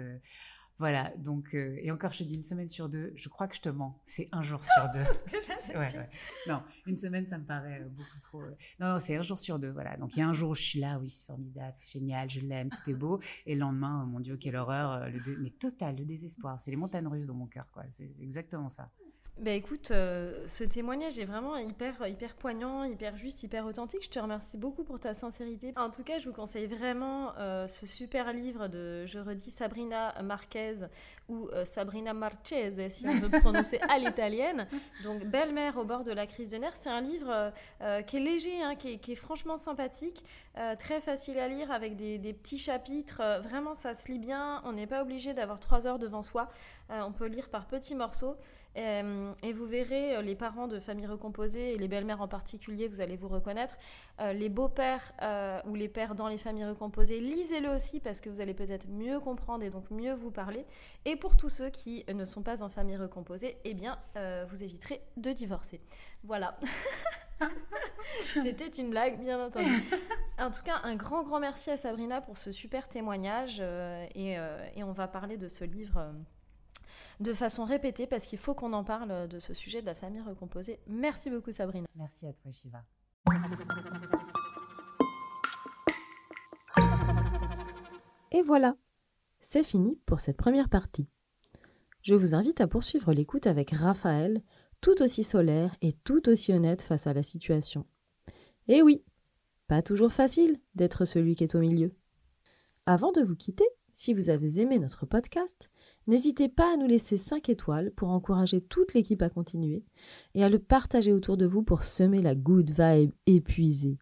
Voilà, donc, euh, et encore, je te dis une semaine sur deux, je crois que je te mens. C'est un jour sur deux. ce que ouais, Non, une semaine, ça me paraît euh, beaucoup trop. Euh, non, non c'est un jour sur deux, voilà. Donc, il y a un jour où je suis là, oui, c'est formidable, c'est génial, je l'aime, tout est beau. Et le lendemain, oh mon Dieu, quelle horreur, le mais total, le désespoir. C'est les montagnes russes dans mon cœur, quoi. C'est exactement ça. Bah écoute, euh, ce témoignage est vraiment hyper, hyper poignant, hyper juste, hyper authentique. Je te remercie beaucoup pour ta sincérité. En tout cas, je vous conseille vraiment euh, ce super livre de, je redis, Sabrina Marquez ou euh, Sabrina Marchese, si on veut prononcer à l'italienne. Donc, Belle-mère au bord de la crise de nerfs. C'est un livre qui est léger, hein, qui, est, franchement sympathique, très facile à lire avec des, des petits chapitres. vraiment, ça se lit bien. On n'est pas obligé d'avoir trois heures devant soi. on peut lire par petits morceaux. Euh, et vous verrez euh, les parents de familles recomposées et les belles-mères en particulier, vous allez vous reconnaître. Euh, les beaux-pères ou les pères dans les familles recomposées, lisez-le aussi parce que vous allez peut-être mieux comprendre et donc mieux vous parler. Et pour tous ceux qui ne sont pas en famille recomposée, eh bien, vous éviterez de divorcer. Voilà. C'était une blague, bien entendu. En tout cas, un grand, grand merci à Sabrina pour ce super témoignage. et, et, on va parler de ce livre de façon répétée parce qu'il faut qu'on en parle de ce sujet de la famille recomposée. Merci beaucoup Sabrina. Merci à toi Shiva. Et voilà, c'est fini pour cette première partie. Je vous invite à poursuivre l'écoute avec Raphaël, tout aussi solaire et tout aussi honnête face à la situation. Et oui, pas toujours facile d'être celui qui est au milieu. Avant de vous quitter, si vous avez aimé notre podcast, N'hésitez pas à nous laisser 5 étoiles pour encourager toute l'équipe à continuer et à le partager autour de vous pour semer la good vibe épuisée.